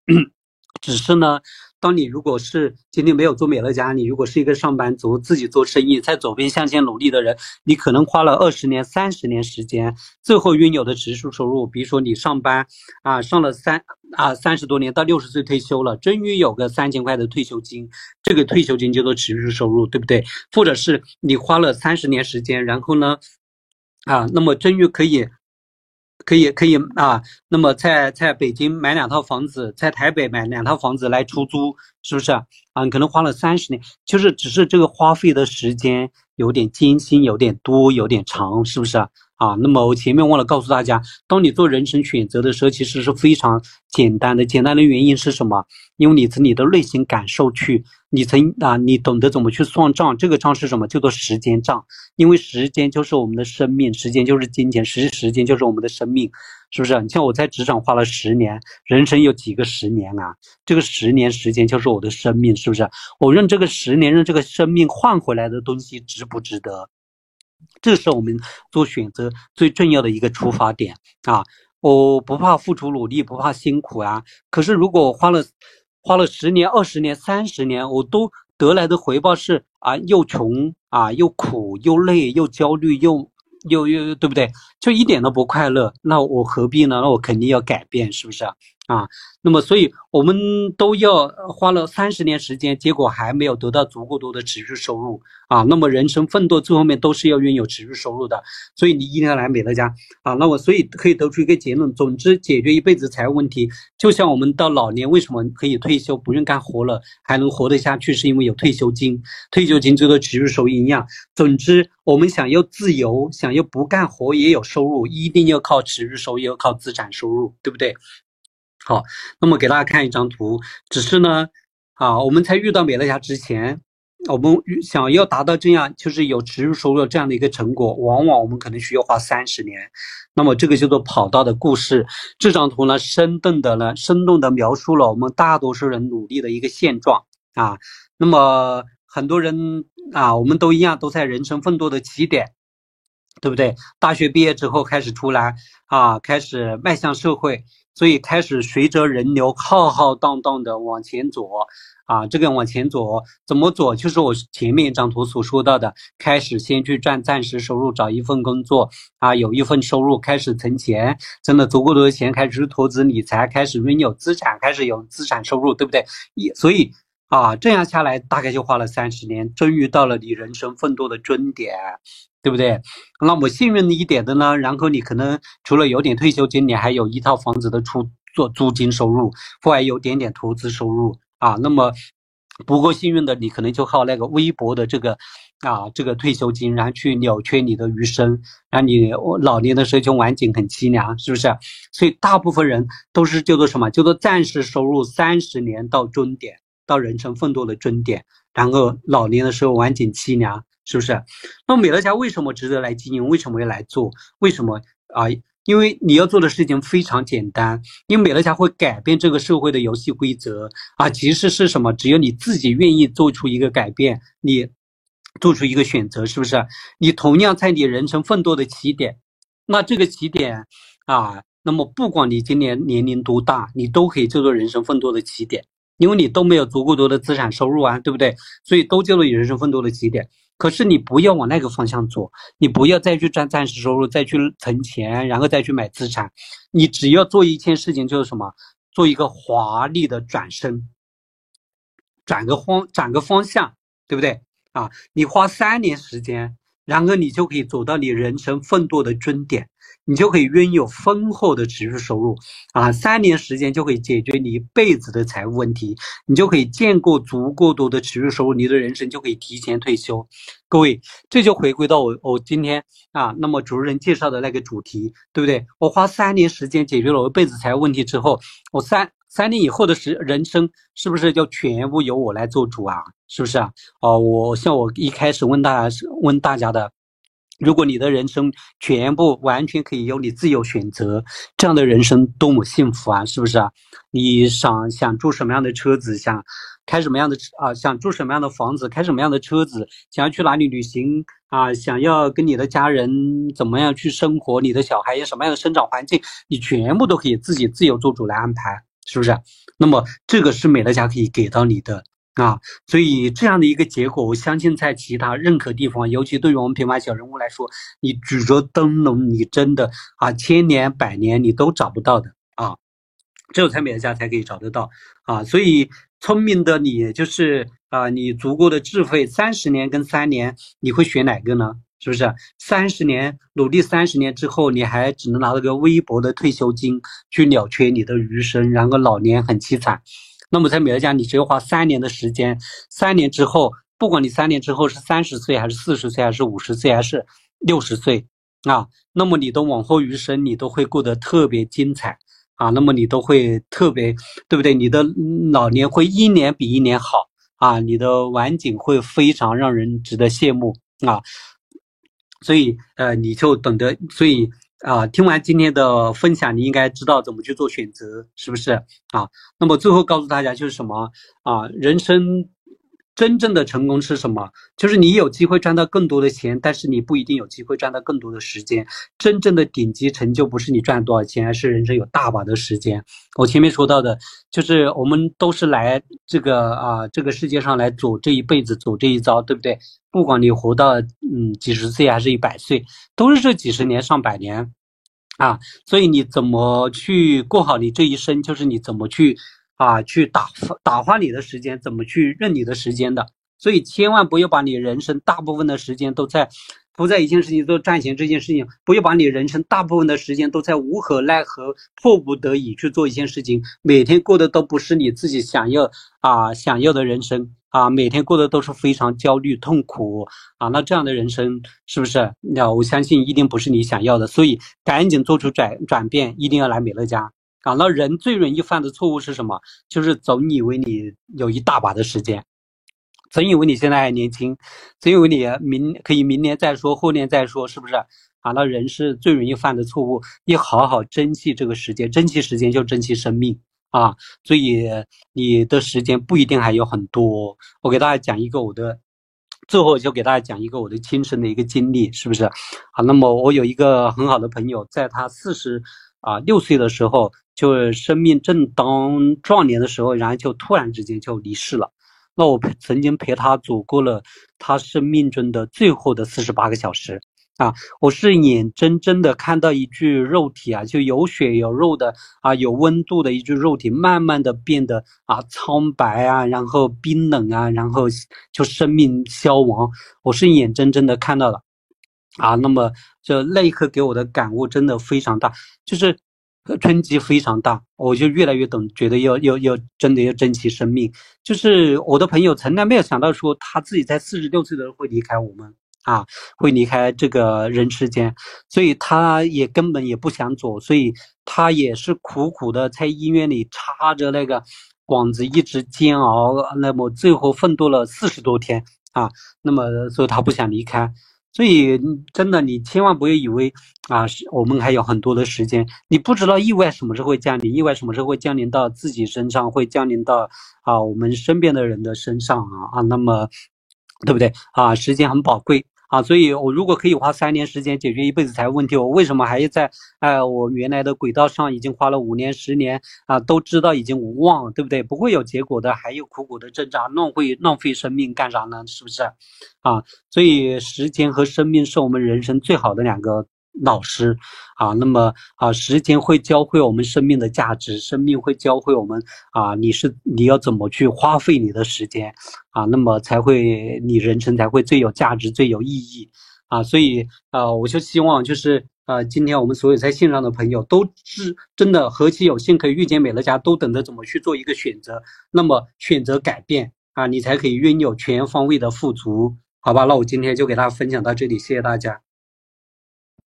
只是呢。当你如果是今天没有做美乐家，你如果是一个上班族，自己做生意，在左边向前努力的人，你可能花了二十年、三十年时间，最后拥有的指数收入，比如说你上班啊，上了三啊三十多年，到六十岁退休了，终于有个三千块的退休金，这个退休金叫做持续收入，对不对？或者是你花了三十年时间，然后呢，啊，那么终于可以。可以可以啊，那么在在北京买两套房子，在台北买两套房子来出租，是不是啊？啊，可能花了三十年，就是只是这个花费的时间有点艰辛，有点多，有点长，是不是啊？啊，那么我前面忘了告诉大家，当你做人生选择的时候，其实是非常简单的。简单的原因是什么？因为你从你的内心感受去。你曾啊，你懂得怎么去算账？这个账是什么？叫做时间账。因为时间就是我们的生命，时间就是金钱，实时间就是我们的生命，是不是？你像我在职场花了十年，人生有几个十年啊？这个十年时间就是我的生命，是不是？我用这个十年，用这个生命换回来的东西值不值得？这是我们做选择最重要的一个出发点啊！我不怕付出努力，不怕辛苦啊。可是如果我花了。花了十年、二十年、三十年，我都得来的回报是啊，又穷啊，又苦，又累，又焦虑，又又又，对不对？就一点都不快乐，那我何必呢？那我肯定要改变，是不是啊？啊那么，所以我们都要花了三十年时间，结果还没有得到足够多的持续收入啊。那么，人生奋斗最后面都是要拥有持续收入的，所以你一定要来美乐家啊。那我所以可以得出一个结论：总之，解决一辈子财务问题，就像我们到老年为什么可以退休不用干活了，还能活得下去，是因为有退休金。退休金这个持续收入一样。总之，我们想要自由，想要不干活也有收入，一定要靠持续收入，要靠资产收入，对不对？好，那么给大家看一张图，只是呢，啊，我们在遇到美乐家之前，我们想要达到这样，就是有持续收入这样的一个成果，往往我们可能需要花三十年。那么这个叫做跑道的故事。这张图呢，生动的呢，生动的描述了我们大多数人努力的一个现状啊。那么很多人啊，我们都一样，都在人生奋斗的起点，对不对？大学毕业之后开始出来啊，开始迈向社会。所以开始随着人流浩浩荡荡的往前走，啊，这个往前走怎么走？就是我前面一张图所说到的，开始先去赚暂时收入，找一份工作，啊，有一份收入，开始存钱，存了足够多的钱，开始投资理财，开始拥有资产，开始有资产收入，对不对？一所以啊，这样下来大概就花了三十年，终于到了你人生奋斗的终点。对不对？那么幸运一点的呢？然后你可能除了有点退休金，你还有一套房子的出做租金收入，或还有点点投资收入啊。那么不够幸运的，你可能就靠那个微薄的这个啊这个退休金，然后去了却你的余生，让你老年的时候就晚景很凄凉，是不是？所以大部分人都是叫做什么？叫做暂时收入三十年到终点，到人生奋斗的终点，然后老年的时候晚景凄凉。是不是？那美乐家为什么值得来经营？为什么要来做？为什么啊？因为你要做的事情非常简单，因为美乐家会改变这个社会的游戏规则啊。其实是什么？只要你自己愿意做出一个改变，你做出一个选择，是不是？你同样在你人生奋斗的起点，那这个起点啊，那么不管你今年年龄多大，你都可以叫做人生奋斗的起点，因为你都没有足够多的资产收入啊，对不对？所以都叫做人生奋斗的起点。可是你不要往那个方向走，你不要再去赚暂时收入，再去存钱，然后再去买资产。你只要做一件事情，就是什么？做一个华丽的转身，转个方，转个方向，对不对？啊，你花三年时间。然后你就可以走到你人生奋斗的终点，你就可以拥有丰厚的持续收入啊！三年时间就可以解决你一辈子的财务问题，你就可以建构足够多的持续收入，你的人生就可以提前退休。各位，这就回归到我我今天啊，那么主持人介绍的那个主题，对不对？我花三年时间解决了我一辈子财务问题之后，我三。三年以后的时人生是不是就全部由我来做主啊？是不是啊？哦，我像我一开始问大家问大家的，如果你的人生全部完全可以由你自由选择，这样的人生多么幸福啊？是不是啊？你想想住什么样的车子，想开什么样的啊？想住什么样的房子，开什么样的车子，想要去哪里旅行啊？想要跟你的家人怎么样去生活？你的小孩有什么样的生长环境，你全部都可以自己自由做主来安排。是不是那么这个是美乐家可以给到你的啊，所以这样的一个结果，我相信在其他任何地方，尤其对于我们平凡小人物来说，你举着灯笼，你真的啊，千年百年你都找不到的啊。只有在美乐家才可以找得到啊，所以聪明的你就是啊，你足够的智慧，三十年跟三年，你会选哪个呢？是不是？三十年努力，三十年之后，你还只能拿到个微薄的退休金去了却你的余生，然后老年很凄惨。那么在美乐家，你只有花三年的时间，三年之后，不管你三年之后是三十岁还是四十岁还是五十岁还是六十岁啊，那么你的往后余生你都会过得特别精彩。啊，那么你都会特别，对不对？你的老年会一年比一年好啊，你的晚景会非常让人值得羡慕啊。所以，呃，你就懂得。所以，啊，听完今天的分享，你应该知道怎么去做选择，是不是啊？那么最后告诉大家就是什么啊？人生。真正的成功是什么？就是你有机会赚到更多的钱，但是你不一定有机会赚到更多的时间。真正的顶级成就不是你赚多少钱，而是人生有大把的时间。我前面说到的，就是我们都是来这个啊这个世界上来走这一辈子，走这一遭，对不对？不管你活到嗯几十岁还是一百岁，都是这几十年上百年啊。所以你怎么去过好你这一生，就是你怎么去。啊，去打发打发你的时间，怎么去认你的时间的？所以千万不要把你人生大部分的时间都在，不在一件事情做赚钱这件事情，不要把你人生大部分的时间都在无可奈何、迫不得已去做一件事情，每天过的都不是你自己想要啊想要的人生啊，每天过的都是非常焦虑、痛苦啊，那这样的人生是不是？那我相信一定不是你想要的，所以赶紧做出转转变，一定要来美乐家。啊，那人最容易犯的错误是什么？就是总以为你有一大把的时间，总以为你现在还年轻，总以为你明可以明年再说，后年再说，是不是？啊，那人是最容易犯的错误，要好好珍惜这个时间，珍惜时间就珍惜生命啊！所以你的时间不一定还有很多。我给大家讲一个我的，最后就给大家讲一个我的亲身的一个经历，是不是？啊，那么我有一个很好的朋友，在他四十啊六岁的时候。就是生命正当壮年的时候，然后就突然之间就离世了。那我曾经陪他走过了他生命中的最后的四十八个小时啊，我是眼睁睁的看到一具肉体啊，就有血有肉的啊，有温度的一具肉体，慢慢的变得啊苍白啊，然后冰冷啊，然后就生命消亡。我是眼睁睁的看到了啊，那么就那一刻给我的感悟真的非常大，就是。冲击非常大，我就越来越懂，觉得要要要真的要珍惜生命。就是我的朋友从来没有想到说他自己在四十六岁的时候会离开我们啊，会离开这个人世间，所以他也根本也不想走，所以他也是苦苦的在医院里插着那个管子一直煎熬，那么最后奋斗了四十多天啊，那么所以他不想离开。所以，真的，你千万不要以为啊，我们还有很多的时间。你不知道意外什么时候会降临，意外什么时候会降临到自己身上，会降临到啊我们身边的人的身上啊啊。那么，对不对啊？时间很宝贵。啊，所以我如果可以花三年时间解决一辈子财务问题，我为什么还要在哎我原来的轨道上已经花了五年十年啊？都知道已经无望，对不对？不会有结果的，还有苦苦的挣扎，浪费浪费生命干啥呢？是不是？啊，所以时间和生命是我们人生最好的两个。老师，啊，那么啊，时间会教会我们生命的价值，生命会教会我们啊，你是你要怎么去花费你的时间，啊，那么才会你人生才会最有价值、最有意义，啊，所以啊，我就希望就是啊，今天我们所有在线上的朋友都是真的何其有幸可以遇见美乐家，都等着怎么去做一个选择，那么选择改变啊，你才可以拥有全方位的富足，好吧？那我今天就给大家分享到这里，谢谢大家。